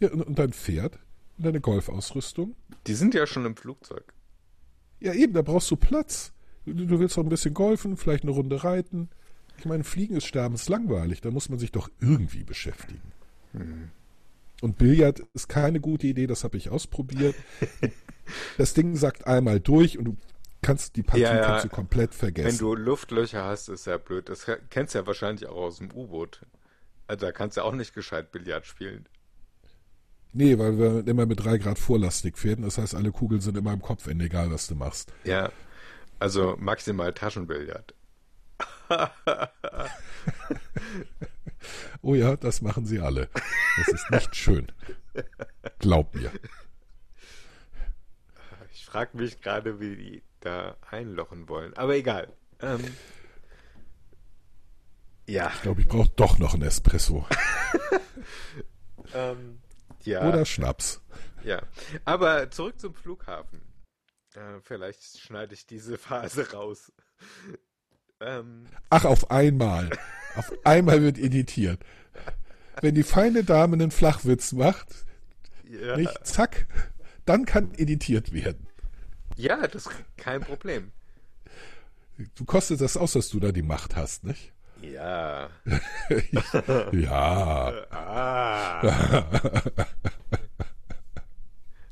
Ja, und, und dein Pferd? Und deine Golfausrüstung? Die sind ja schon im Flugzeug. Ja, eben, da brauchst du Platz. Du, du willst doch ein bisschen golfen, vielleicht eine Runde reiten. Ich meine, Fliegen ist sterbenslangweilig, da muss man sich doch irgendwie beschäftigen. Hm. Und Billard ist keine gute Idee, das habe ich ausprobiert. das Ding sagt einmal durch und du kannst die Partie ja, ja. kannst du komplett vergessen. Wenn du Luftlöcher hast, ist ja blöd. Das kennst du ja wahrscheinlich auch aus dem U-Boot. Also da kannst du auch nicht gescheit Billard spielen. Nee, weil wir immer mit drei Grad vorlastig fährten. Das heißt, alle Kugeln sind immer im Kopf, egal was du machst. Ja, also maximal Taschenbillard. oh ja, das machen sie alle. Das ist nicht schön. Glaub mir. Ich frage mich gerade, wie die da einlochen wollen. Aber egal. Ähm, ja. Ich glaube, ich brauche doch noch einen Espresso. ähm, ja. Oder Schnaps. Ja. Aber zurück zum Flughafen. Äh, vielleicht schneide ich diese Phase raus. Ähm, Ach, auf einmal. auf einmal wird editiert. Wenn die feine Dame einen Flachwitz macht, ja. nicht zack, dann kann editiert werden. Ja, das ist kein Problem. Du kostest das aus, dass du da die Macht hast, nicht? Ja. ja. ah.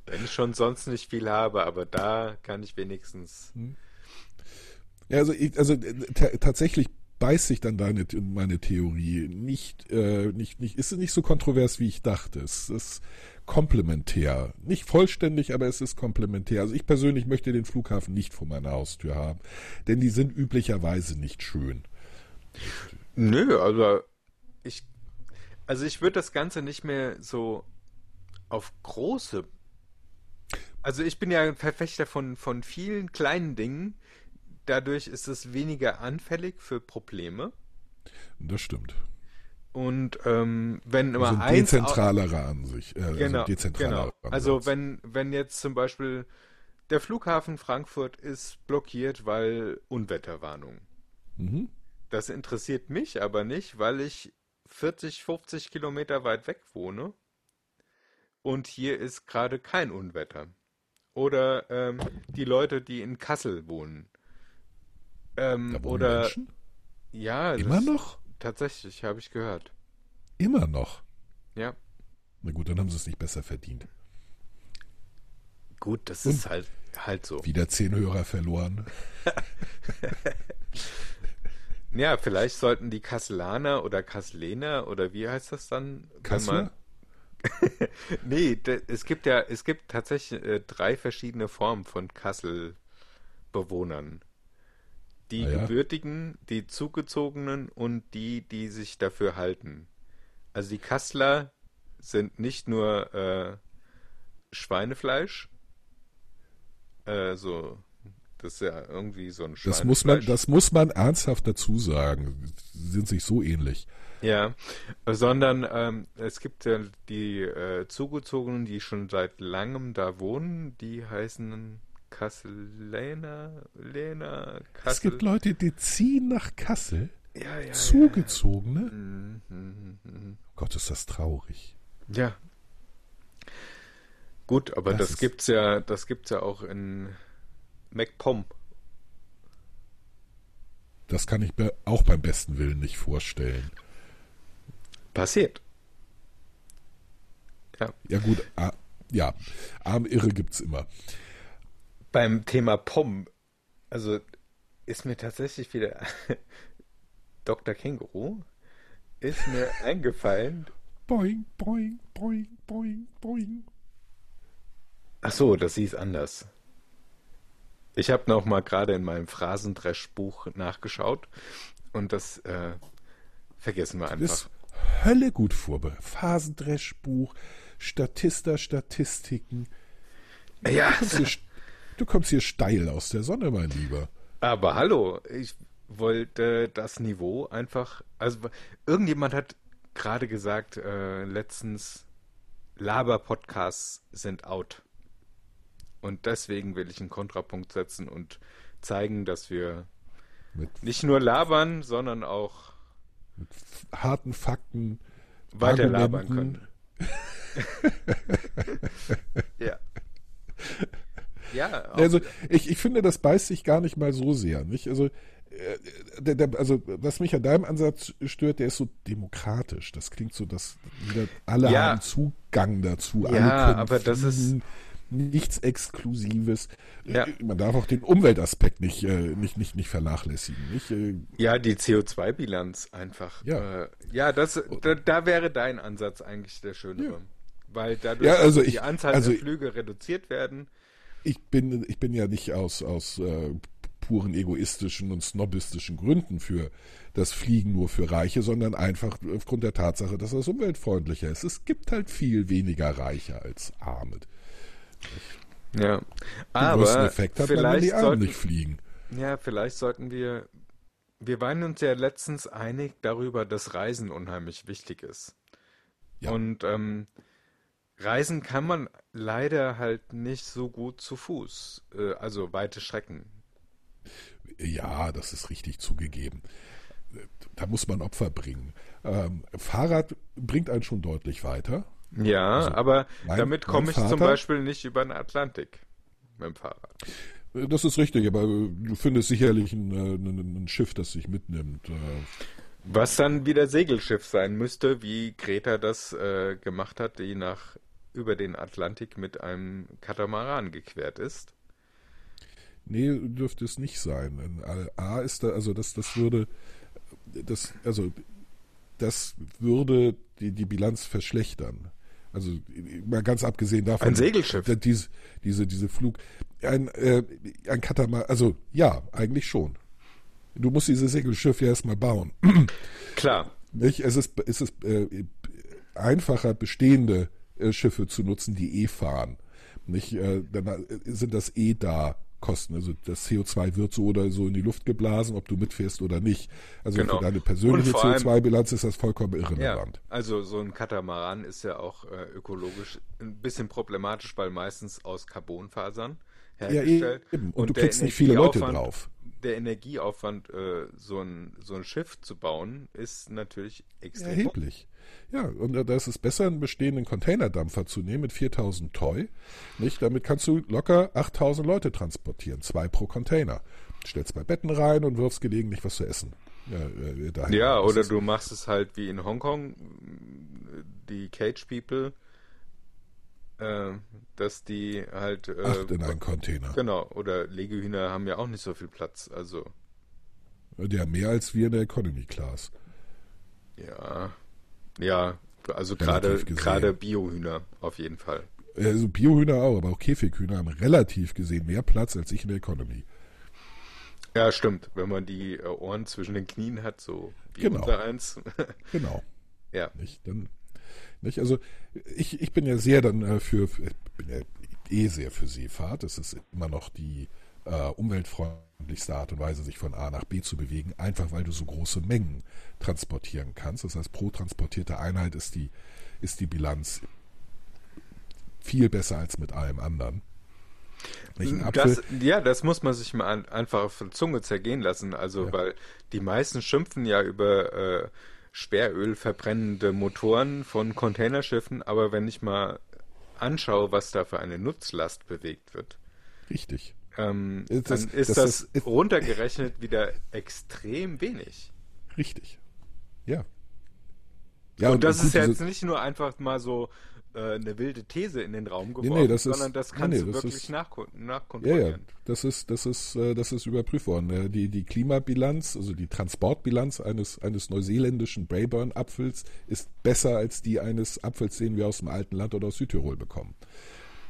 Wenn ich schon sonst nicht viel habe, aber da kann ich wenigstens. Ja, also, also tatsächlich beißt sich dann deine meine Theorie nicht äh, nicht nicht ist nicht so kontrovers wie ich dachte. Es ist komplementär, nicht vollständig, aber es ist komplementär. Also ich persönlich möchte den Flughafen nicht vor meiner Haustür haben, denn die sind üblicherweise nicht schön. Nö, also ich also ich würde das Ganze nicht mehr so auf große also ich bin ja ein Verfechter von, von vielen kleinen Dingen. Dadurch ist es weniger anfällig für Probleme. Das stimmt. Und ähm, wenn immer also eins dezentralere an sich. Äh, also genau, also genau. Also wenn wenn jetzt zum Beispiel der Flughafen Frankfurt ist blockiert, weil Unwetterwarnung. Mhm. Das interessiert mich aber nicht, weil ich 40, 50 Kilometer weit weg wohne und hier ist gerade kein Unwetter. Oder ähm, die Leute, die in Kassel wohnen. Ähm, da wohnen oder Menschen? ja, immer noch? Tatsächlich, habe ich gehört. Immer noch? Ja. Na gut, dann haben sie es nicht besser verdient. Gut, das Und ist halt halt so. Wieder zehn Hörer verloren. ja, vielleicht sollten die Kasselaner oder Kasseler oder wie heißt das dann? Kassler? nee, es gibt ja, es gibt tatsächlich äh, drei verschiedene Formen von Kassel-Bewohnern. Die ah, ja? gebürtigen, die zugezogenen und die, die sich dafür halten. Also die Kassler sind nicht nur äh, Schweinefleisch, äh, so das ist ja irgendwie so ein. Das muss man, das muss man ernsthaft dazu sagen. Sie sind sich so ähnlich. Ja, sondern ähm, es gibt ja die äh, Zugezogenen, die schon seit langem da wohnen, die heißen Kasseler, Lena, Kassel. Es gibt Leute, die ziehen nach Kassel. Ja, ja, Zugezogene? Ja. Mhm, mhm, mhm. Gott, ist das traurig. Ja. Gut, aber das, das gibt's ja, das gibt's ja auch in MacPom. Das kann ich mir auch beim besten Willen nicht vorstellen. Passiert. Ja. Ja, gut, ah, ja, Armirre gibt's immer. Beim Thema POM, also ist mir tatsächlich wieder Dr. Känguru ist mir eingefallen. Boing, boing, boing, boing, boing. Ach so, das hieß anders. Ich habe noch mal gerade in meinem Phrasendreschbuch nachgeschaut und das äh, vergessen wir einfach. ist Hölle gut vorbereitet. Phasendreschbuch, Statista, Statistiken. Ja, Du kommst, hier, du kommst hier steil aus der Sonne, mein Lieber. aber hallo, ich wollte das Niveau einfach. Also irgendjemand hat gerade gesagt, äh, letztens Laber-Podcasts sind out. Und deswegen will ich einen Kontrapunkt setzen und zeigen, dass wir Mit nicht nur labern, sondern auch f- harten Fakten. weiter labern können. ja. Ja, Also ich, ich finde, das beißt sich gar nicht mal so sehr. Nicht? Also, äh, der, der, also was mich an deinem Ansatz stört, der ist so demokratisch. Das klingt so, dass alle Ja. haben Zugang dazu. alle Ja, können aber das ist- nichts Exklusives. Ja. Äh, Man darf auch den Umweltaspekt nicht, äh, nicht, nicht, nicht vernachlässigen. Nicht? Äh, ja, die CO2-Bilanz einfach. Ja. Äh, ja, das, da, da wäre dein Ansatz eigentlich der schönere. Ja. Weil dadurch Ja, also die ich- Anzahl also- der Flüge reduziert werden. ich bin, ich bin ja nicht aus, aus puren egoistischen und snobbistischen Gründen für das Fliegen nur für Reiche, sondern einfach aufgrund der Tatsache, dass das umweltfreundlicher ist. Es gibt halt viel weniger Reiche als Arme. Ja. Aber Effekt hat man, vielleicht die Armen sollten, nicht fliegen. ja, vielleicht sollten wir, wir waren uns ja letztens einig darüber, dass Reisen unheimlich wichtig ist. Ja. Und ähm, Reisen kann man leider halt nicht so gut zu Fuß, äh, also weite Strecken. Ja, das ist richtig zugegeben. Da muss man Opfer bringen. Ähm, Fahrrad bringt einen schon deutlich weiter. Ja, Also, aber mein- damit komme ich zum Vater- Beispiel nicht über den Atlantik mit dem Fahrrad. Das ist richtig, aber du findest sicherlich ein, äh, ein, ein Schiff, das sich mitnimmt. Äh, Was dann wieder Segelschiff sein müsste, wie Greta das äh, gemacht hat, die nach über den Atlantik mit einem Katamaran gequert ist. Nee, dürfte es nicht sein. A ist da, also das, das würde, das, also das würde die, die Bilanz verschlechtern. Also mal ganz abgesehen davon. Ein Segelschiff? Diese, diese, diese Flug, ein, äh, ein Katamaran, also ja, eigentlich schon. Du musst dieses Segelschiff ja erstmal bauen. Klar, Nicht? Es ist, es ist äh, einfacher, bestehende äh, Schiffe zu nutzen, die eh fahren. Nicht? Äh, dann äh, sind das eh da Kosten. Also das CO2 wird so oder so in die Luft geblasen, ob du mitfährst oder nicht. Also Genau. für deine persönliche Und vor allem- CO2-Bilanz ist das vollkommen ja. irrelevant. Also so ein Katamaran ist ja auch äh, ökologisch ein bisschen problematisch, weil meistens aus Carbonfasern Ja, hergestellt. eben. Und, du der kriegst nicht viele Leute Energieaufwand- drauf. Der Energieaufwand, äh, so, ein, so ein Schiff zu bauen, ist natürlich extrem. Erheblich. Ja, und da ist es besser, einen bestehenden Containerdampfer zu nehmen mit 4000 Toy. Nicht? Damit kannst du locker 8000 Leute transportieren, zwei pro Container. Stellst bei Betten rein und wirfst gelegentlich was zu essen. Ja, äh. Ja, oder du machst es halt wie in Hongkong, die Cage People, äh, dass die halt. Äh, Acht in einen Container. Genau, oder Legehühner haben ja auch nicht so viel Platz. Also, Ja, mehr als wir in der Economy Class. ja. Ja, also gerade Biohühner auf jeden Fall. Also Biohühner auch, aber auch Käfighühner haben relativ gesehen mehr Platz als ich in der Economy. Ja, stimmt. Wenn man die äh, Ohren zwischen den Knien hat, so wie Genau. unser eins. Genau. ja. Nicht? Dann, nicht? Also ich, ich bin ja sehr dann äh, für, bin ja eh sehr für Seefahrt. Es ist immer noch die äh, umweltfreundlichste Art und Weise, sich von A nach B zu bewegen, einfach weil du so große Mengen transportieren kannst. Das heißt, pro transportierte Einheit ist die, ist die Bilanz viel besser als mit allem anderen. Das, ja, das muss man sich mal an, einfach auf der Zunge zergehen lassen. Also, Ja. weil die meisten schimpfen ja über äh, Sperröl verbrennende Motoren von Containerschiffen, aber wenn ich mal anschaue, was da für eine Nutzlast bewegt wird, richtig. ähm, Ist das- dann ist das das, ist- runtergerechnet wieder extrem wenig. Richtig. Ja. Ja, und das gut, ist jetzt nicht nur einfach mal so äh, eine wilde These in den Raum geworfen, nee, das ist- sondern das nee, kannst nee, du das wirklich ist- nachkon Ja, ja, nachkontrollieren. das ist, das ist, äh, das ist überprüft worden. Äh, Die, die Klimabilanz, also die Transportbilanz eines, eines neuseeländischen Braeburn-Apfels ist besser als die eines Apfels, den wir aus dem alten Land oder aus Südtirol bekommen.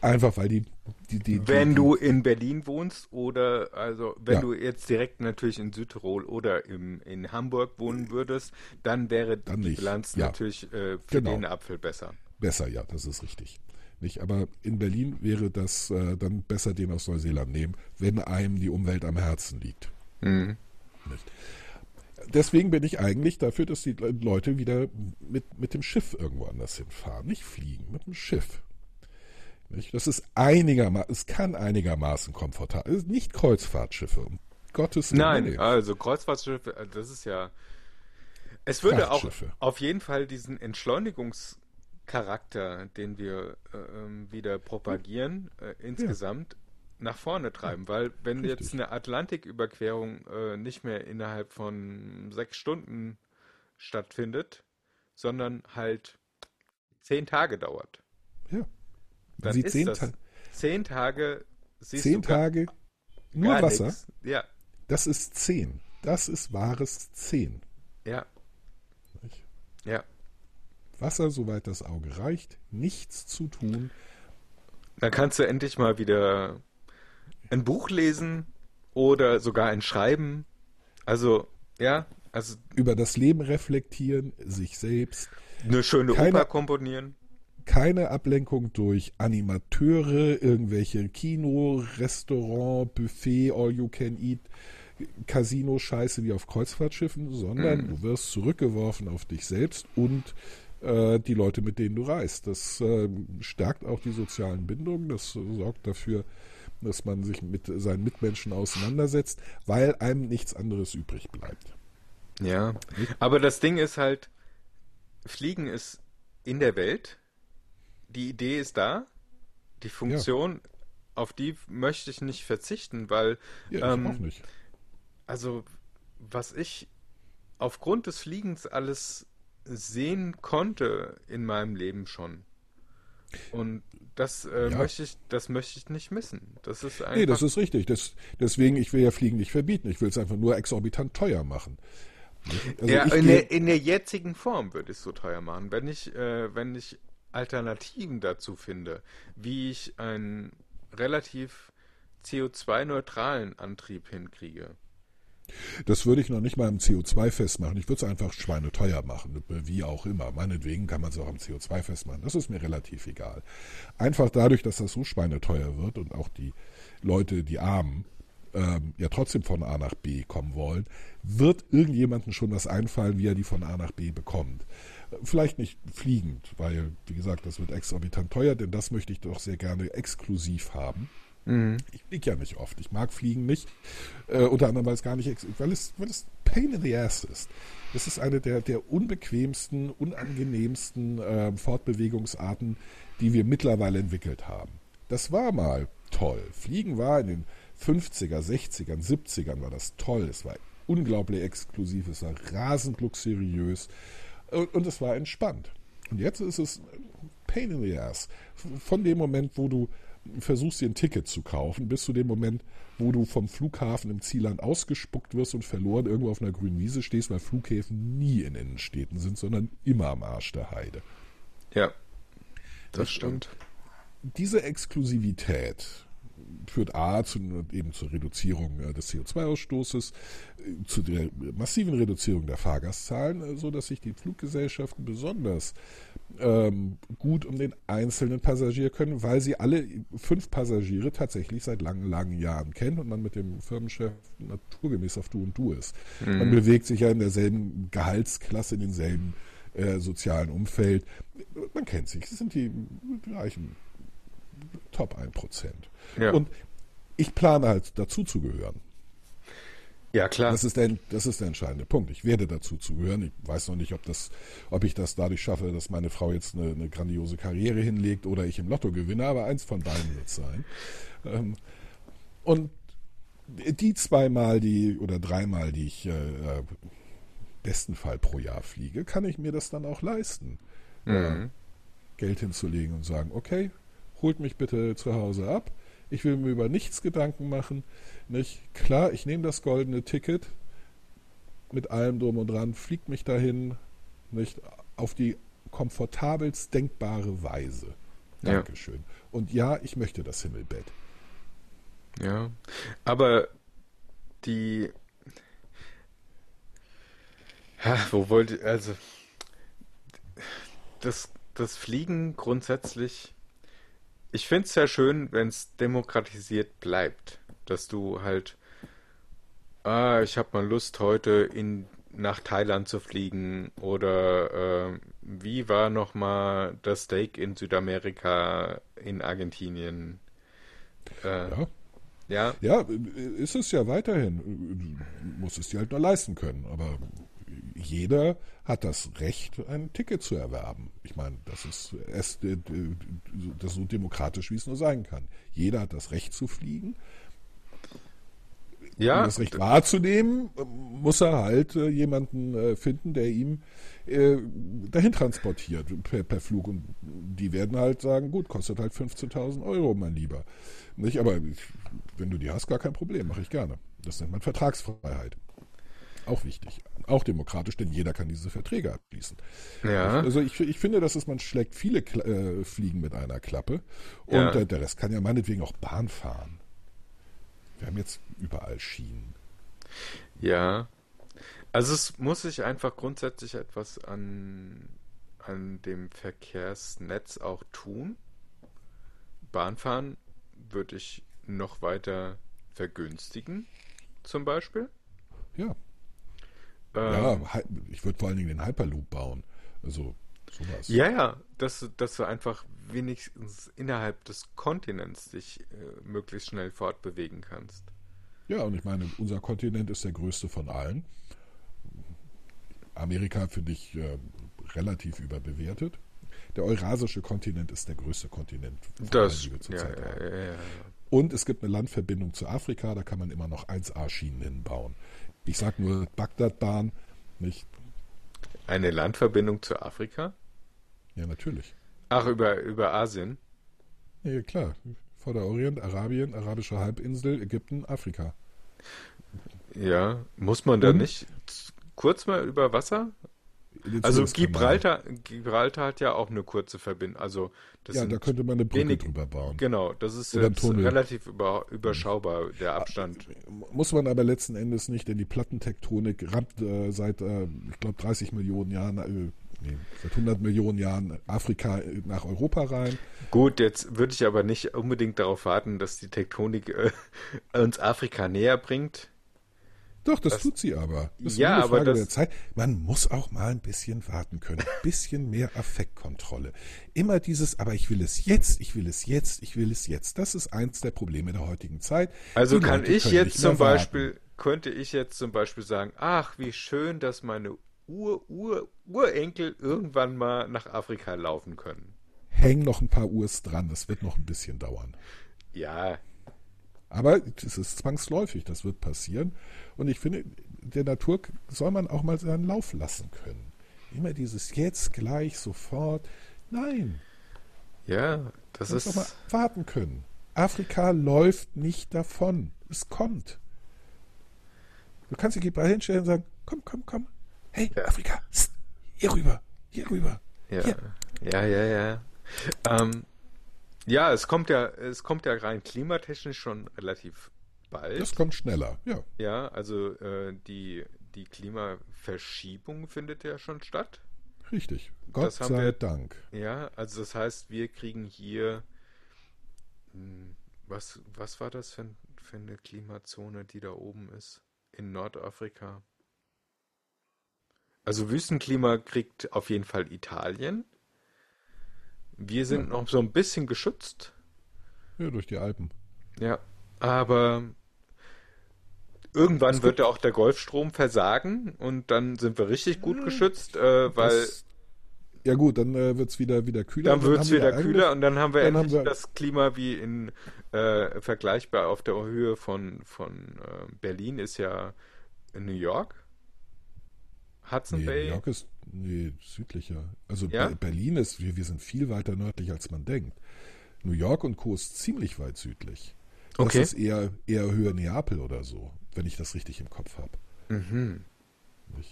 Einfach weil die, die, die, Wenn die, du in Berlin wohnst oder also wenn Ja. du jetzt direkt natürlich in Südtirol oder im, in Hamburg wohnen würdest, dann wäre Dann die nicht. Bilanz Ja. natürlich äh, für Genau. den Apfel besser. Besser, ja, das ist richtig. Nicht, aber in Berlin wäre das äh, dann besser, den aus Neuseeland nehmen, wenn einem die Umwelt am Herzen liegt. Mhm. Deswegen bin ich eigentlich dafür, dass die Le- Leute wieder mit, mit dem Schiff irgendwo anders hinfahren. Nicht fliegen, mit dem Schiff. Nicht? Das ist einigermaßen, es kann einigermaßen komfortabel. Es ist nicht Kreuzfahrtschiffe, um Gottes Willen. Nein, also Kreuzfahrtschiffe, äh, das ist ja. Es würde auch auf jeden Fall diesen Entschleunigungscharakter, den wir äh, ähm, wieder propagieren, äh, insgesamt nach vorne treiben. Weil wenn Richtig. jetzt eine Atlantiküberquerung äh, nicht mehr innerhalb von sechs Stunden stattfindet, sondern halt zehn Tage dauert, Ja. dann Sie ist zehn, das Ta zehn Tage siehst zehn Tage nur Wasser, nix. Ja, das ist zehn. Das ist wahres zehn. ja, Nicht? ja. Wasser, soweit das Auge reicht, nichts zu tun. Dann kannst du endlich mal wieder ein Buch lesen oder sogar ein Schreiben. Also, ja, also über das Leben reflektieren, sich selbst, eine schöne Keine- Oper komponieren. keine Ablenkung durch Animateure, irgendwelche Kino, Restaurant, Buffet, All You Can Eat, Casino-Scheiße wie auf Kreuzfahrtschiffen, sondern du wirst zurückgeworfen auf dich selbst und äh, die Leute, mit denen du reist. Das äh, stärkt auch die sozialen Bindungen, das sorgt dafür, dass man sich mit seinen Mitmenschen auseinandersetzt, weil einem nichts anderes übrig bleibt. Ja, aber das Ding ist halt, Fliegen ist in der Welt, die Idee ist da, die Funktion, auf die möchte ich nicht verzichten, weil, Ja, ich ähm, auch nicht. also was ich aufgrund des Fliegens alles sehen konnte in meinem Leben schon. Und das äh, Ja. möchte ich, das möchte ich nicht missen. Das ist einfach. Nee, das ist richtig. Das, deswegen, ich will ja Fliegen nicht verbieten. Ich will es einfach nur exorbitant teuer machen. Also ja, in, der, in der jetzigen Form würde ich es so teuer machen. Wenn ich, äh, wenn ich Alternativen dazu finde, wie ich einen relativ CO2-neutralen Antrieb hinkriege. Das würde ich noch nicht mal im CO2 festmachen. Ich würde es einfach schweineteuer machen, wie auch immer. Meinetwegen kann man es auch am CO2 festmachen. Das ist mir relativ egal. Einfach dadurch, dass das so schweineteuer wird und auch die Leute, die Armen, ähm, ja trotzdem von A nach B kommen wollen, wird irgendjemandem schon was einfallen, wie er die von A nach B bekommt. Vielleicht nicht fliegend, weil, wie gesagt, das wird exorbitant teuer, denn das möchte ich doch sehr gerne exklusiv haben. Ich fliege ja nicht oft. Ich mag Fliegen nicht. Äh, unter anderem, weil es gar nicht, weil es, weil es Pain in the Ass ist. Das ist eine der, der unbequemsten, unangenehmsten äh, Fortbewegungsarten, die wir mittlerweile entwickelt haben. Das war mal toll. Fliegen war in den 50er, 60ern, 70ern war das toll. Es war unglaublich exklusiv, es war rasend luxuriös und, und es war entspannt. Und jetzt ist es Pain in the Ass. Von dem Moment, wo du versuchst, dir ein Ticket zu kaufen, bis zu dem Moment, wo du vom Flughafen im Zielland ausgespuckt wirst und verloren irgendwo auf einer grünen Wiese stehst, weil Flughäfen nie in Innenstädten sind, sondern immer am Arsch der Heide. Ja, das Und stimmt. Diese Exklusivität führt A zu, eben zur Reduzierung äh, des CO2-Ausstoßes, äh, zu der massiven Reduzierung der Fahrgastzahlen, äh, so dass sich die Fluggesellschaften besonders ähm, gut um den einzelnen Passagier können, weil sie alle fünf Passagiere tatsächlich seit langen, langen Jahren kennen und man mit dem Firmenchef naturgemäß auf Du und Du ist. Man bewegt sich ja in derselben Gehaltsklasse, in denselben äh, sozialen Umfeld. Man kennt sich. Das sind die gleichen Top 1%. Ja. Und ich plane halt dazu zu gehören. Ja, klar. Das ist, der, das ist der entscheidende Punkt. Ich werde dazu zugehören. Ich weiß noch nicht, ob, das, ob ich das dadurch schaffe, dass meine Frau jetzt eine, eine grandiose Karriere hinlegt oder ich im Lotto gewinne, aber eins von beiden wird es sein. Ähm, und die zweimal, die oder dreimal, die ich äh, äh, besten Fall pro Jahr fliege, kann ich mir das dann auch leisten. Mhm. Geld hinzulegen und sagen, okay, holt mich bitte zu Hause ab. Ich will mir über nichts Gedanken machen. Nicht? Klar, ich nehme das goldene Ticket mit allem drum und dran, fliegt mich dahin, nicht auf die komfortabelst denkbare Weise. Ja. Dankeschön. Und ja, ich möchte das Himmelbett. Ja, aber die, ja, wo wollte, also das, das Fliegen grundsätzlich, ich finde es sehr schön, wenn es demokratisiert bleibt, dass du halt, ah, ich habe mal Lust heute in nach Thailand zu fliegen oder äh, wie war noch mal das Steak in Südamerika in Argentinien? Äh, Ja, ja, ja, ist es ja weiterhin. Du musst es dir halt nur leisten können. Aber jeder hat das Recht, ein Ticket zu erwerben. Ich meine, das ist, erst, äh, das so demokratisch, wie es nur sein kann. Jeder hat das Recht zu fliegen. Um ja, das Recht wahrzunehmen, muss er halt äh, jemanden äh, finden, der ihm dahin transportiert per, per Flug. Und die werden halt sagen, gut, kostet halt 15.000 Euro, mein Lieber. Nicht? Aber ich, wenn du die hast, gar kein Problem, mache ich gerne. Das nennt man Vertragsfreiheit. Auch wichtig. Auch demokratisch, denn jeder kann diese Verträge abschließen. ja. Also ich, ich finde, dass es, man schlägt viele Kla äh, Fliegen mit einer Klappe. Und Ja. äh, der Rest kann ja meinetwegen auch Bahn fahren. Wir haben jetzt überall Schienen. Ja. Also es muss sich einfach grundsätzlich etwas an, an dem Verkehrsnetz auch tun. Bahnfahren würde ich noch weiter vergünstigen, zum Beispiel. Ja, Ähm, ja ich würde vor allen Dingen den Hyperloop bauen. Also sowas. ja, ja, dass, du- dass du einfach wenigstens innerhalb des Kontinents dich äh, möglichst schnell fortbewegen kannst. Ja, und ich meine, unser Kontinent ist der größte von allen. Amerika finde ich äh, relativ überbewertet. Der eurasische Kontinent ist der größte Kontinent, Das, die wir zurzeit ja, ja, ja. Und es gibt eine Landverbindung zu Afrika, da kann man immer noch 1A-Schienen hinbauen. Ich sage nur Bagdadbahn, nicht? Eine Landverbindung zu Afrika? Ja, natürlich. Ach, über, über Asien? Ja, klar. Vorderorient, Arabien, Arabische Halbinsel, Ägypten, Afrika. Ja, muss man da Und? nicht kurz mal über Wasser? Also. Gibraltar, Gibraltar hat ja auch eine kurze Verbindung. Also das Ja, da könnte man eine Brücke wenig- drüber bauen. genau, das ist relativ über, überschaubar der Abstand. Muss man aber letzten Endes nicht, denn die Plattentektonik rammt äh, seit, äh, ich glaube, 30 Millionen Jahren, äh, nee, seit 100 Millionen Jahren Afrika äh, nach Europa rein. Gut, jetzt würde ich aber nicht unbedingt darauf warten, dass die Tektonik äh, uns Afrika näher bringt. Doch, das, Das- tut sie aber. Das ist Ja, nur eine aber Frage der Zeit. Man muss auch mal ein bisschen warten können. Ein bisschen mehr Affektkontrolle. Immer dieses, aber ich will es jetzt, ich will es jetzt, ich will es jetzt. Das ist eins der Probleme der heutigen Zeit. Also Die kann Leute ich jetzt zum mehr warten. Beispiel, könnte ich jetzt zum Beispiel sagen, ach, wie schön, dass meine Ur, Ur, Urenkel irgendwann mal nach Afrika laufen können. Hängen noch ein paar Urs dran, das wird noch ein bisschen dauern. Ja, Aber es ist zwangsläufig, das wird passieren. Und ich finde, der Natur soll man auch mal seinen Lauf lassen können. Immer dieses jetzt, gleich, sofort. Nein, ja, das man muss auch mal ist, warten können. Afrika läuft nicht davon. Es kommt. Du kannst dich bei hinstellen und sagen, komm, komm, komm. Hey, Ja. Afrika, hier rüber, hier rüber. ja, Hier. ja, ja, ja. Ähm, ja, es kommt ja, es kommt ja rein klimatechnisch schon relativ bald. Das kommt schneller, ja. Ja, also äh, die, die Klimaverschiebung findet ja schon statt. Richtig. Gott sei wir- Dank. Ja, also das heißt, wir kriegen hier, hm, was, was war das für, für eine Klimazone, die da oben ist? In Nordafrika. Also Wüstenklima kriegt auf jeden Fall Italien. Wir sind noch so ein bisschen geschützt. Ja, durch die Alpen. Ja, aber irgendwann wird ja auch der Golfstrom versagen und dann sind wir richtig gut geschützt, äh, weil Das, ja gut, dann äh, wird es wieder, wieder kühler. dann wird es wieder kühler und dann haben wir dann endlich haben wir- das Klima wie in äh, vergleichbar auf der Höhe von, von äh, Berlin ist ja New York. Hudson Nee, Bay? New York ist nee, südlicher. Also Ja? Be- Berlin ist, wir, wir sind viel weiter nördlich, als man denkt. New York und Co. ist ziemlich weit südlich. Das Okay. ist eher, eher Höhe Neapel oder so, wenn ich das richtig im Kopf habe. Mhm.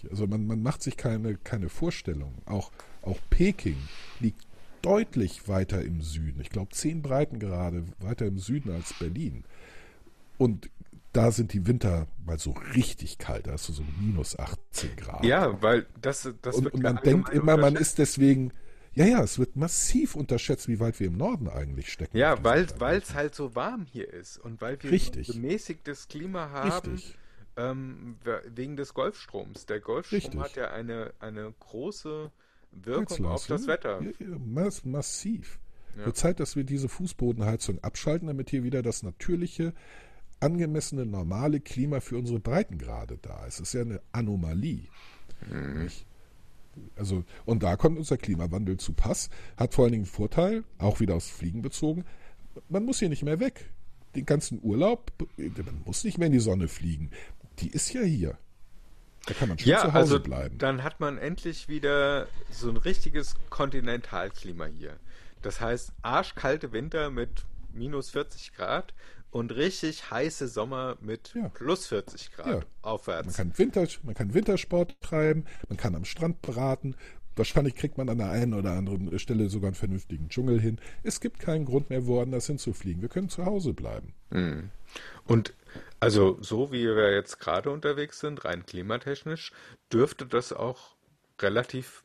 Also man, man macht sich keine, keine Vorstellung. Auch, auch Peking liegt deutlich weiter im Süden. Ich glaube, zehn Breitengrade weiter im Süden als Berlin. Und da sind die Winter mal so richtig kalt. Da hast du so minus 18 Grad. Ja, weil das, das und, wird und man denkt immer, man ist deswegen, ja, ja, es wird massiv unterschätzt, wie weit wir im Norden eigentlich stecken. Ja, weil es halt so warm hier ist und weil wir Richtig. so gemäßigtes Klima haben, ähm, we- wegen des Golfstroms. Der Golfstrom Richtig. hat ja eine, eine große Wirkung auf das Wetter. Ja, ja, mass, massiv. Ja. Wird Zeit, dass wir diese Fußbodenheizung abschalten, damit hier wieder das natürliche, angemessene, normale Klima für unsere Breitengrade da ist. Es ist ja eine Anomalie. Mhm. Also, und da kommt unser Klimawandel zu Pass, hat vor allen Dingen einen Vorteil, auch wieder aufs Fliegen bezogen, man muss hier nicht mehr weg. Den ganzen Urlaub, man muss nicht mehr in die Sonne fliegen. Die ist ja hier. Da kann man schön Ja, zu Hause also bleiben. dann hat man endlich wieder so ein richtiges Kontinentalklima hier. Das heißt, arschkalte Winter mit minus 40 Grad und richtig heiße Sommer mit Ja. plus 40 Grad Ja. Man aufwärts. kann, Winter, man kann Wintersport treiben, man kann am Strand braten. Wahrscheinlich kriegt man an der einen oder anderen Stelle sogar einen vernünftigen Dschungel hin. Es gibt keinen Grund mehr, woanders hinzufliegen. Wir können zu Hause bleiben. Und also so wie wir jetzt gerade unterwegs sind, rein klimatechnisch, dürfte das auch relativ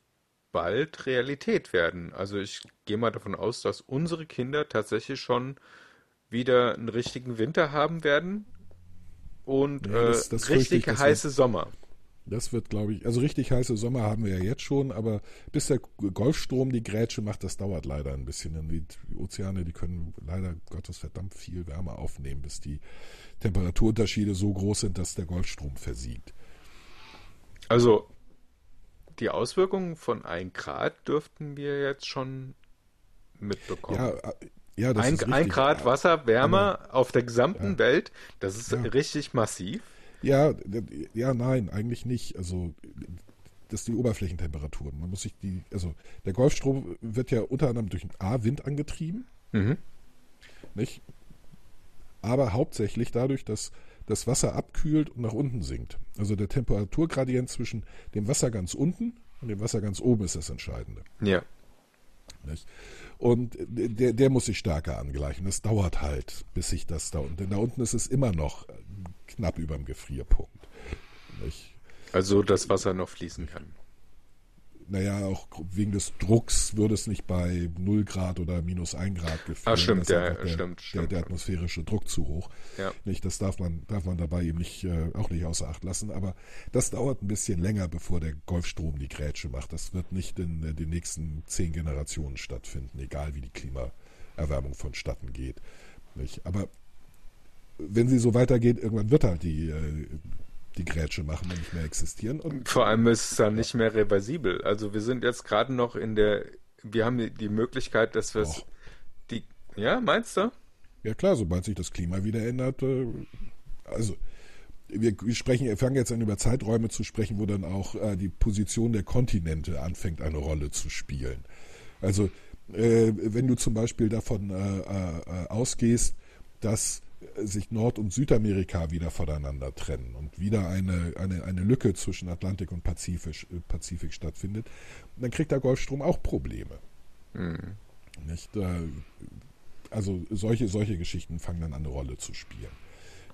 bald Realität werden. Also ich gehe mal davon aus, dass unsere Kinder tatsächlich schon wieder einen richtigen Winter haben werden und Ja, das- äh, das fürchte richtig ich, heiße Sommer. Das wird, glaube ich, also richtig heiße Sommer haben wir ja jetzt schon, aber bis der Golfstrom die Grätsche macht, das dauert leider ein bisschen. Denn die Ozeane, die können leider Gottes verdammt viel Wärme aufnehmen, bis die Temperaturunterschiede so groß sind, dass der Golfstrom versiegt. Also die Auswirkungen von 1 Grad dürften wir jetzt schon mitbekommen. Ja, äh, ja, das ein, ist ein richtig. Grad Wasser wärmer auf der gesamten Ja. Welt, das ist Ja. richtig massiv. Ja, ja, nein, eigentlich nicht. Also das sind die Oberflächentemperaturen. Man muss sich die, also der Golfstrom wird ja unter anderem durch einen A-Wind angetrieben, Mhm. nicht? Aber hauptsächlich dadurch, dass das Wasser abkühlt und nach unten sinkt. Also der Temperaturgradient zwischen dem Wasser ganz unten und dem Wasser ganz oben ist das Entscheidende. Ja. Nicht? Und der, der muss sich stärker angleichen. Das dauert halt, bis sich das da unten. Denn da unten ist es immer noch knapp über dem Gefrierpunkt. Nicht? Also das Wasser noch fließen kann. Naja, auch wegen des Drucks würde es nicht bei 0 Grad oder minus 1 Grad gefrieren. Ah, stimmt, einfach der, stimmt, der, stimmt. der atmosphärische Druck zu hoch. Ja. Nicht, das darf man, darf man dabei eben nicht, äh, auch nicht außer Acht lassen. Aber das dauert ein bisschen länger, bevor der Golfstrom die Grätsche macht. Das wird nicht in äh, den nächsten zehn Generationen stattfinden, egal wie die Klimaerwärmung vonstatten geht. Nicht? Aber wenn sie so weitergeht, irgendwann wird halt die, äh, die Grätsche machen und nicht mehr existieren. Und Vor allem ist es dann nicht mehr reversibel. Also wir sind jetzt gerade noch in der, wir haben die- Möglichkeit, dass wir es, die, ja, meinst du? Ja klar, sobald sich das Klima wieder ändert, äh, also wir, sprechen, wir fangen jetzt an über Zeiträume zu sprechen, wo dann auch äh, die Position der Kontinente anfängt eine Rolle zu spielen. Also äh, wenn du zum Beispiel davon äh, äh, ausgehst, dass sich Nord- und Südamerika wieder voneinander trennen und wieder eine, eine, eine Lücke zwischen Atlantik und Pazifik, äh, Pazifik stattfindet, dann kriegt der Golfstrom auch Probleme. Nicht? Äh, also solche, solche Geschichten fangen dann an eine Rolle zu spielen.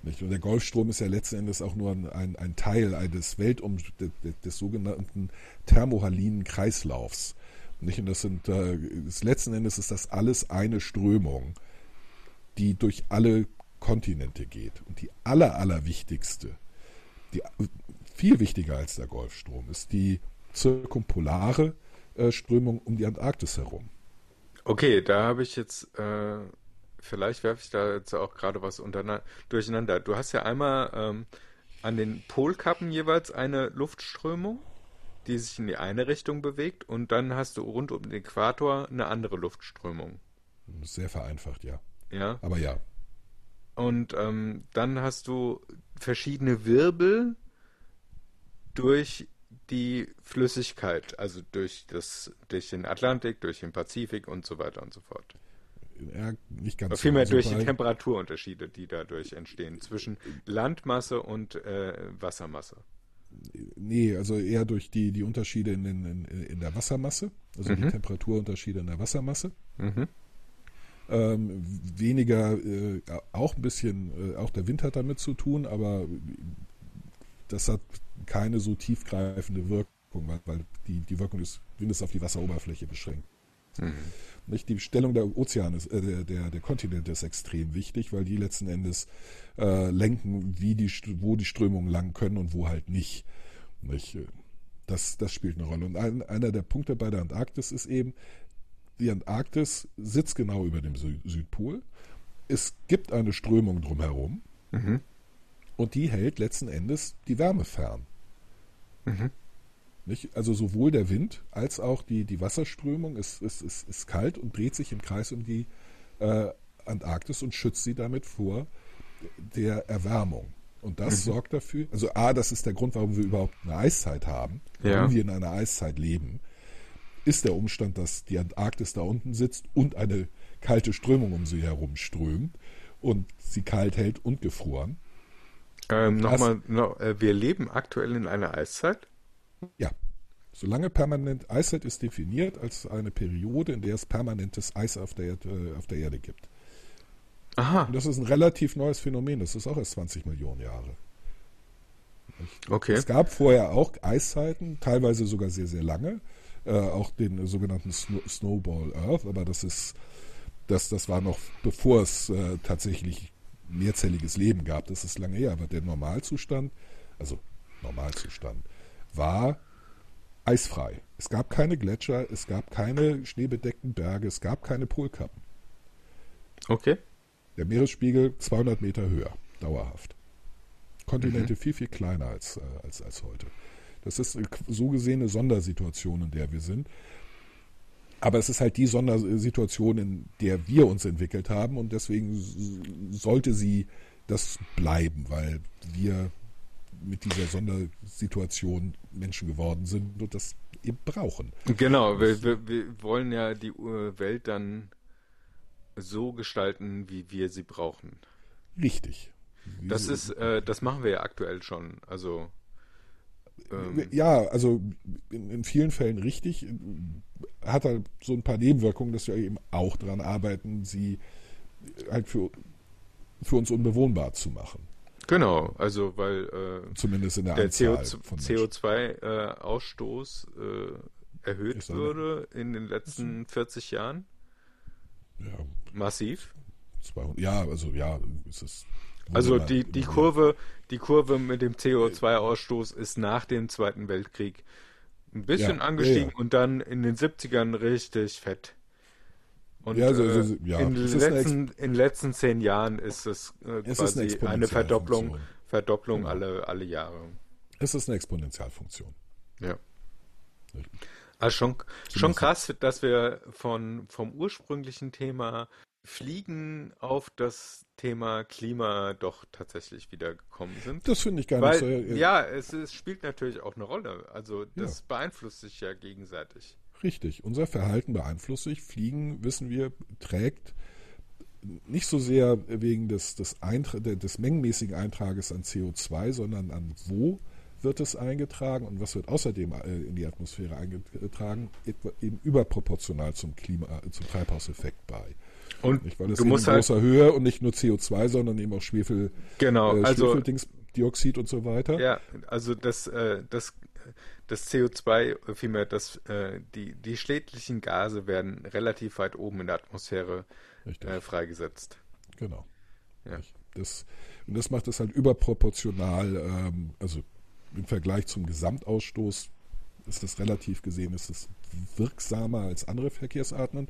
Nicht? Und der Golfstrom ist ja letzten Endes auch nur ein, ein Teil eines Weltum des, des sogenannten thermohalinen Kreislaufs. Nicht? Und das sind äh, ist, letzten Endes ist das alles eine Strömung, die durch alle Kontinente geht. Und die aller, allerwichtigste, die viel wichtiger als der Golfstrom, ist die zirkumpolare äh, Strömung um die Antarktis herum. Okay, da habe ich jetzt, äh, vielleicht werfe ich da jetzt auch gerade was durcheinander. Du hast ja einmal ähm, an den Polkappen jeweils eine Luftströmung, die sich in die eine Richtung bewegt und dann hast du rund um den Äquator eine andere Luftströmung. Sehr vereinfacht, ja. Ja. Aber ja, Und ähm, dann hast du verschiedene Wirbel durch die Flüssigkeit, also durch das, durch den Atlantik, durch den Pazifik und so weiter und so fort. Ja, nicht ganz vielmehr so. durch die Temperaturunterschiede, die dadurch entstehen zwischen Landmasse und äh, Wassermasse. Nee, also eher durch die, die Unterschiede in, den- in, in der Wassermasse, also die Temperaturunterschiede in der Wassermasse. Mhm. Ähm, weniger, äh, auch ein bisschen, äh, auch der Wind hat damit zu tun, aber das hat keine so tiefgreifende Wirkung, weil, weil die, die Wirkung des Windes auf die Wasseroberfläche beschränkt. Nicht? Die Stellung der Ozeane, äh, der, der, Kontinente ist extrem wichtig, weil die letzten Endes äh, lenken, wie die, wo die Strömungen lang können und wo halt nicht. nicht? Äh, Das, das spielt eine Rolle. Und ein, einer der Punkte bei der Antarktis ist eben, die Antarktis sitzt genau über dem Sü Südpol. Es gibt eine Strömung drumherum und die hält letzten Endes die Wärme fern. Nicht? Also sowohl der Wind als auch die, die Wasserströmung ist, ist, ist, ist kalt und dreht sich im Kreis um die äh, Antarktis und schützt sie damit vor der Erwärmung. Und das sorgt dafür, also A, das ist der Grund, warum wir überhaupt eine Eiszeit haben, Ja. warum wir in einer Eiszeit leben, ist der Umstand, dass die Antarktis da unten sitzt und eine kalte Strömung um sie herum strömt und sie kalt hält und gefroren. Ähm, Nochmal, noch, äh, wir leben aktuell in einer Eiszeit. Ja. Solange permanent Eiszeit ist definiert als eine Periode, in der es permanentes Eis auf der, äh, auf der Erde gibt. Aha, Und das ist ein relativ neues Phänomen. Das ist auch erst 20 Millionen Jahre. okay. Es gab vorher auch Eiszeiten, teilweise sogar sehr, sehr lange. Äh, auch den sogenannten Snow Snowball Earth, aber das ist, das, das war noch bevor es äh, tatsächlich mehrzelliges Leben gab. Das ist lange her. Aber der Normalzustand, also Normalzustand, war eisfrei. Es gab keine Gletscher, es gab keine schneebedeckten Berge, es gab keine Polkappen. Okay. Der Meeresspiegel 200 Meter höher, dauerhaft. Kontinente viel, viel kleiner als, äh, als, als heute. Das ist so gesehen eine Sondersituation, in der wir sind. Aber es ist halt die Sondersituation, in der wir uns entwickelt haben und deswegen sollte sie das bleiben, weil wir mit dieser Sondersituation Menschen geworden sind und das eben brauchen. Genau, wir, wir, wir wollen ja die äh, Welt dann so gestalten, wie wir sie brauchen. Richtig. Das ist, äh, das machen wir ja aktuell schon. Also, ähm, Ja, also in, in vielen Fällen richtig. Hat halt so ein paar Nebenwirkungen, dass wir eben auch daran arbeiten, sie halt für, für uns unbewohnbar zu machen. genau, also weil äh, Zumindest in der, der Anzahl CO2 von Menschen. CO2-Ausstoß äh, erhöht würde in den letzten 40 Jahren. Ja, Massiv. 200, ja, also ja, es ist. Also die, die Kurve, die Kurve mit dem CO2-Ausstoß ist nach dem Zweiten Weltkrieg ein bisschen Ja, angestiegen ja, und dann in den 70ern richtig fett. Und Ja, so- äh, so- ja, in, den ist eine letzten, in den letzten zehn Jahren ist es äh, Es ist quasi eine eine, Exponentialfunktion. Verdopplung, Verdopplung Genau. alle, alle Jahre. Es ist eine Exponentialfunktion. Ja. Also schon, schon krass, dass wir von, vom ursprünglichen Thema Fliegen auf das Thema Klima doch tatsächlich wieder gekommen sind. Das finde ich gar nicht so. Weil, äh, ja, es, es spielt natürlich auch eine Rolle. Also das Ja. beeinflusst sich ja gegenseitig. Richtig. Unser Verhalten beeinflusst sich. Fliegen, wissen wir, trägt nicht so sehr wegen des, des, Eintra des mengenmäßigen Eintrages an CO2, sondern an wo wird es eingetragen und was wird außerdem äh, in die Atmosphäre eingetragen, etwa eben überproportional zum Klima, äh, zum Treibhauseffekt bei. Und Nicht? Weil es du musst in halt, großer Höhe und nicht nur CO2, sondern eben auch Schwefel, genau, äh, also Schwefeldingsdioxid und so weiter. Ja, also das, äh, das, das CO2, äh, vielmehr das, äh, die, die schädlichen Gase werden relativ weit oben in der Atmosphäre äh, freigesetzt. Genau. Ja. Das, und das macht es halt überproportional, ähm, also im Vergleich zum Gesamtausstoß ist das relativ gesehen, ist es wirksamer als andere Verkehrsarten.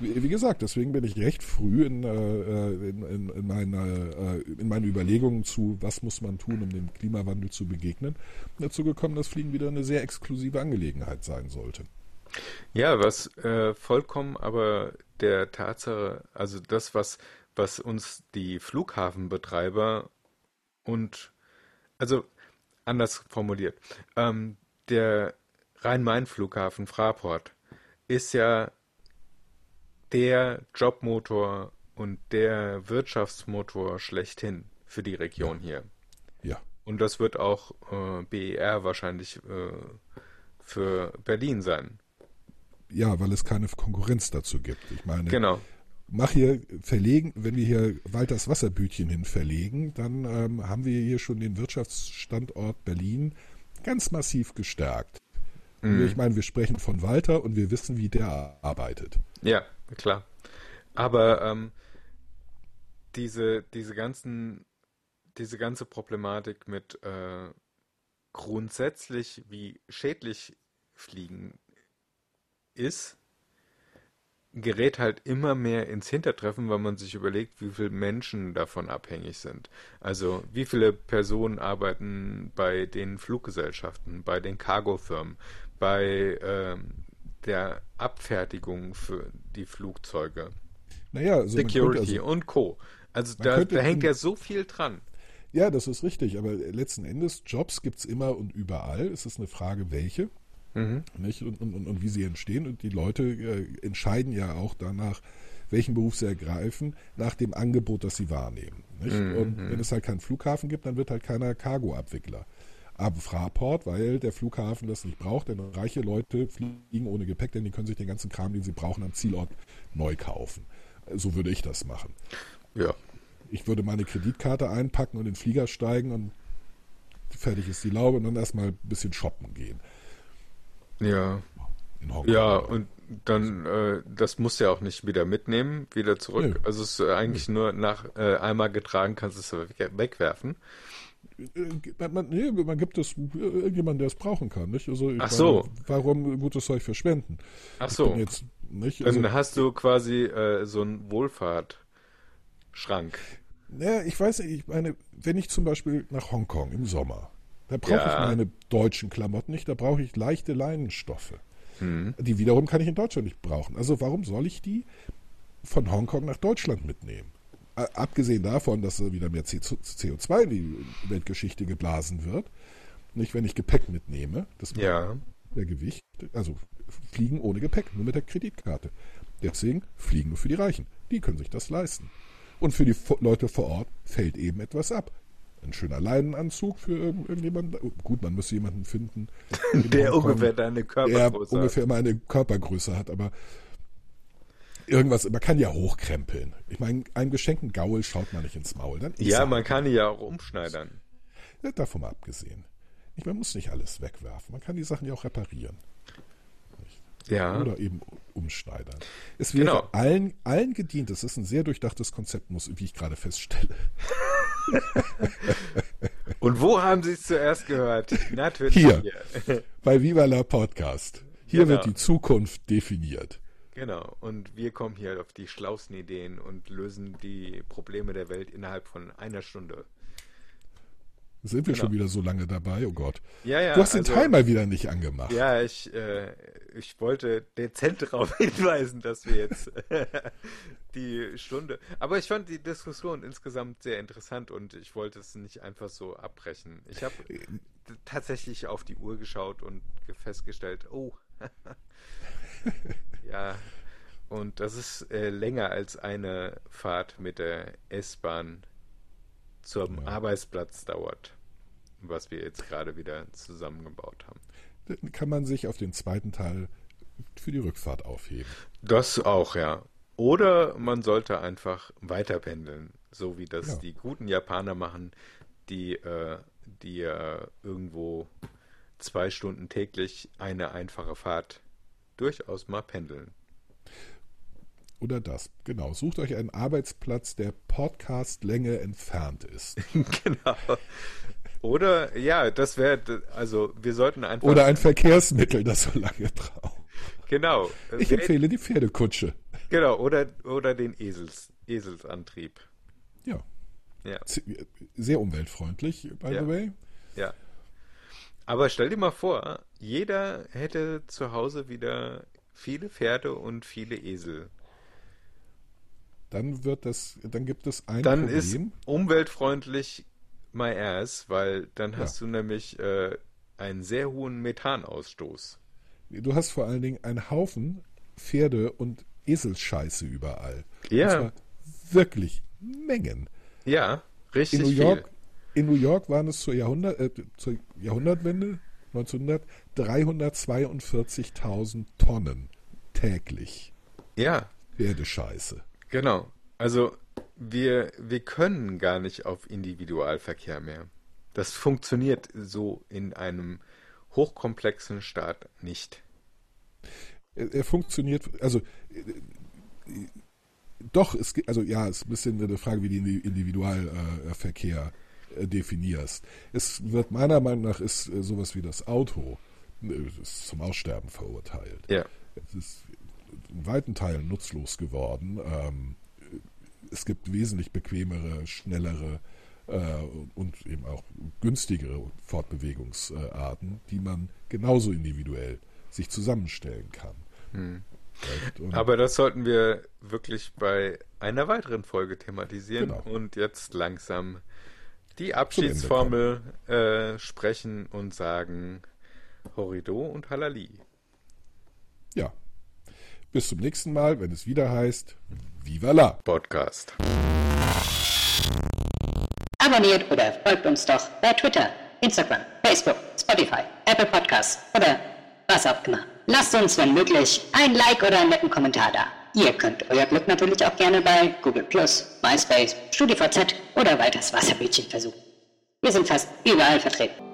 Wie gesagt, deswegen bin ich recht früh in, äh, in, in, in, meine, äh, in meine Überlegungen zu, was muss man tun, um dem Klimawandel zu begegnen, dazu gekommen, dass Fliegen wieder eine sehr exklusive Angelegenheit sein sollte. Ja, was äh, vollkommen aber der Tatsache, also das, was, was uns die Flughafenbetreiber und, also anders formuliert, ähm, der Rhein-Main-Flughafen Fraport ist ja der Jobmotor und der Wirtschaftsmotor schlechthin für die Region hier. Ja. Und das wird auch äh, BER wahrscheinlich äh, für Berlin sein. Ja, weil es keine Konkurrenz dazu gibt. Ich meine, Genau. mach hier verlegen, wenn wir hier Walters Wasserbütchen hin verlegen, dann ähm, haben wir hier schon den Wirtschaftsstandort Berlin ganz massiv gestärkt. Mhm. Ich meine, wir sprechen von Walter und wir wissen, wie der arbeitet. Ja, klar. Aber ähm, diese, diese ganzen, diese ganze Problematik mit äh, grundsätzlich wie schädlich Fliegen ist, gerät halt immer mehr ins Hintertreffen, weil man sich überlegt, wie viele Menschen davon abhängig sind. Also wie viele Personen arbeiten bei den Fluggesellschaften, bei den Cargofirmen, bei ähm, der Abfertigung für die Flugzeuge, Naja, also Security also, und Co. Also da, da hängt ja so viel dran. ja, das ist richtig, aber letzten Endes, Jobs gibt's immer und überall. Es ist eine Frage, welche. Mhm. Und, und, und, wie sie entstehen. Und die Leute äh, entscheiden ja auch danach, welchen Beruf sie ergreifen, nach dem Angebot, das sie wahrnehmen. Nicht? Und wenn es halt keinen Flughafen gibt, dann wird halt keiner Cargo-Abwickler. Aber Fraport, weil der Flughafen das nicht braucht, denn reiche Leute fliegen ohne Gepäck, denn die können sich den ganzen Kram, den sie brauchen, am Zielort neu kaufen. So würde ich das machen. Ja. Ich würde meine Kreditkarte einpacken und in den Flieger steigen und fertig ist die Laube und dann erstmal ein bisschen shoppen gehen. Ja. In Hongkong. Ja, und dann, äh, das musst du ja auch nicht wieder mitnehmen, wieder zurück. Nö. Also es ist eigentlich nur nach äh, einmal getragen, kannst du es weg- wegwerfen. Äh, Man, man, nee, man gibt es äh, irgendjemanden, der es brauchen kann. Nicht? Also, ich Ach so. meine, warum gutes Zeug verschwenden? Ach so. jetzt, nicht? Dann Also, hast du quasi äh, so einen Wohlfahrtschrank. naja, ich weiß nicht, ich meine, wenn ich zum Beispiel nach Hongkong im Sommer, da brauche Ja. ich meine deutschen Klamotten nicht, da brauche ich leichte Leinenstoffe. Hm. Die wiederum kann ich in Deutschland nicht brauchen. Also warum soll ich die von Hongkong nach Deutschland mitnehmen? Abgesehen davon, dass äh, wieder mehr C- CO2 in die Weltgeschichte geblasen wird. Nicht, wenn ich Gepäck mitnehme. Das Ja. der Gewicht, also fliegen ohne Gepäck, nur mit der Kreditkarte. Deswegen fliegen nur für die Reichen. Die können sich das leisten. Und für die Leute vor Ort fällt eben etwas ab. Ein schöner Leinenanzug für irgend, irgendjemanden. Gut, man müsste jemanden finden, in Der ungefähr deine der Körpergröße hat. ungefähr meine Körpergröße hat, aber irgendwas, man kann ja hochkrempeln. Ich meine, einem geschenkten Gaul schaut man nicht ins Maul. Dann Ja, man kann die ja auch umschneidern. ja, davon mal abgesehen. Ich, man muss nicht alles wegwerfen. Man kann die Sachen ja auch reparieren. Ja. Oder eben umschneidern. Es wäre Genau. allen, allen gedient. Das ist ein sehr durchdachtes Konzept, muss, wie ich gerade feststelle. Und wo haben Sie es zuerst gehört? Natürlich Hier. hier. Bei Viva la Podcast. Hier Genau. wird die Zukunft definiert. Genau. Und wir kommen hier auf die schlausten Ideen und lösen die Probleme der Welt innerhalb von einer Stunde. Sind wir Genau. schon wieder so lange dabei? Oh Gott. Ja, ja. du hast den also- Timer wieder nicht angemacht. Ja, ich, äh, ich wollte dezent darauf hinweisen, dass wir jetzt die Stunde. Aber ich fand die Diskussion insgesamt sehr interessant und ich wollte es nicht einfach so abbrechen. Ich habe tatsächlich auf die Uhr geschaut und ge- festgestellt, oh, ja, und das ist äh, länger als eine Fahrt mit der S-Bahn zum Ja. Arbeitsplatz dauert, was wir jetzt gerade wieder zusammengebaut haben. Dann kann man sich auf den zweiten Teil für die Rückfahrt aufheben. Das auch, ja. Oder man sollte einfach weiter pendeln, so wie das Ja. die guten Japaner machen, die, äh, die äh, irgendwo zwei Stunden täglich eine einfache Fahrt durchaus mal pendeln. Oder das. Genau. Sucht euch einen Arbeitsplatz, der Podcast-Länge entfernt ist. genau. Oder ja, das wäre, also wir sollten einfach. Oder ein Verkehrsmittel, das so lange braucht. genau. Ich empfehle die Pferdekutsche. Genau, oder, oder den Esels, Eselsantrieb. Ja. Ja. Sehr umweltfreundlich, by Ja. the way. Ja. Aber stell dir mal vor, jeder hätte zu Hause wieder viele Pferde und viele Esel. Dann wird das, dann gibt es ein Dann ist Problem. umweltfreundlich my ass, weil dann hast du nämlich äh, einen sehr hohen Methanausstoß. Du hast vor allen Dingen einen Haufen Pferde- und Eselsscheiße überall. Ja. Und zwar wirklich Mengen. Ja, richtig In New York, viel. in New York waren es zur, Jahrhundert, äh, zur Jahrhundertwende 1900 342.000 Tonnen täglich Ja, Pferdescheiße. Genau. Also wir, wir können gar nicht auf Individualverkehr mehr. Das funktioniert so in einem hochkomplexen Staat nicht. Er, er funktioniert, also äh, äh, doch, es gibt, also ja, es ist ein bisschen eine Frage, wie du den Individualverkehr äh, definierst. Es wird meiner Meinung nach ist äh, sowas wie das Auto äh, ist zum Aussterben verurteilt. Ja. Es ist in weiten Teilen nutzlos geworden. Ähm, es gibt wesentlich bequemere, schnellere äh, und eben auch günstigere Fortbewegungsarten, die man genauso individuell sich zusammenstellen kann. Und Aber das sollten wir wirklich bei einer weiteren Folge thematisieren Genau. und jetzt langsam die Abschiedsformel äh, sprechen und sagen Horrido und Halali. ja, bis zum nächsten Mal, wenn es wieder heißt Viva la! Podcast. Abonniert oder folgt uns doch bei Twitter, Instagram, Facebook, Spotify, Apple Podcasts oder was auch immer. Lasst uns, wenn möglich, ein Like oder einen netten Kommentar da. Ihr könnt euer Glück natürlich auch gerne bei Google+, MySpace, StudiVZ oder weiters Wasserbädchen versuchen. Wir sind fast überall vertreten.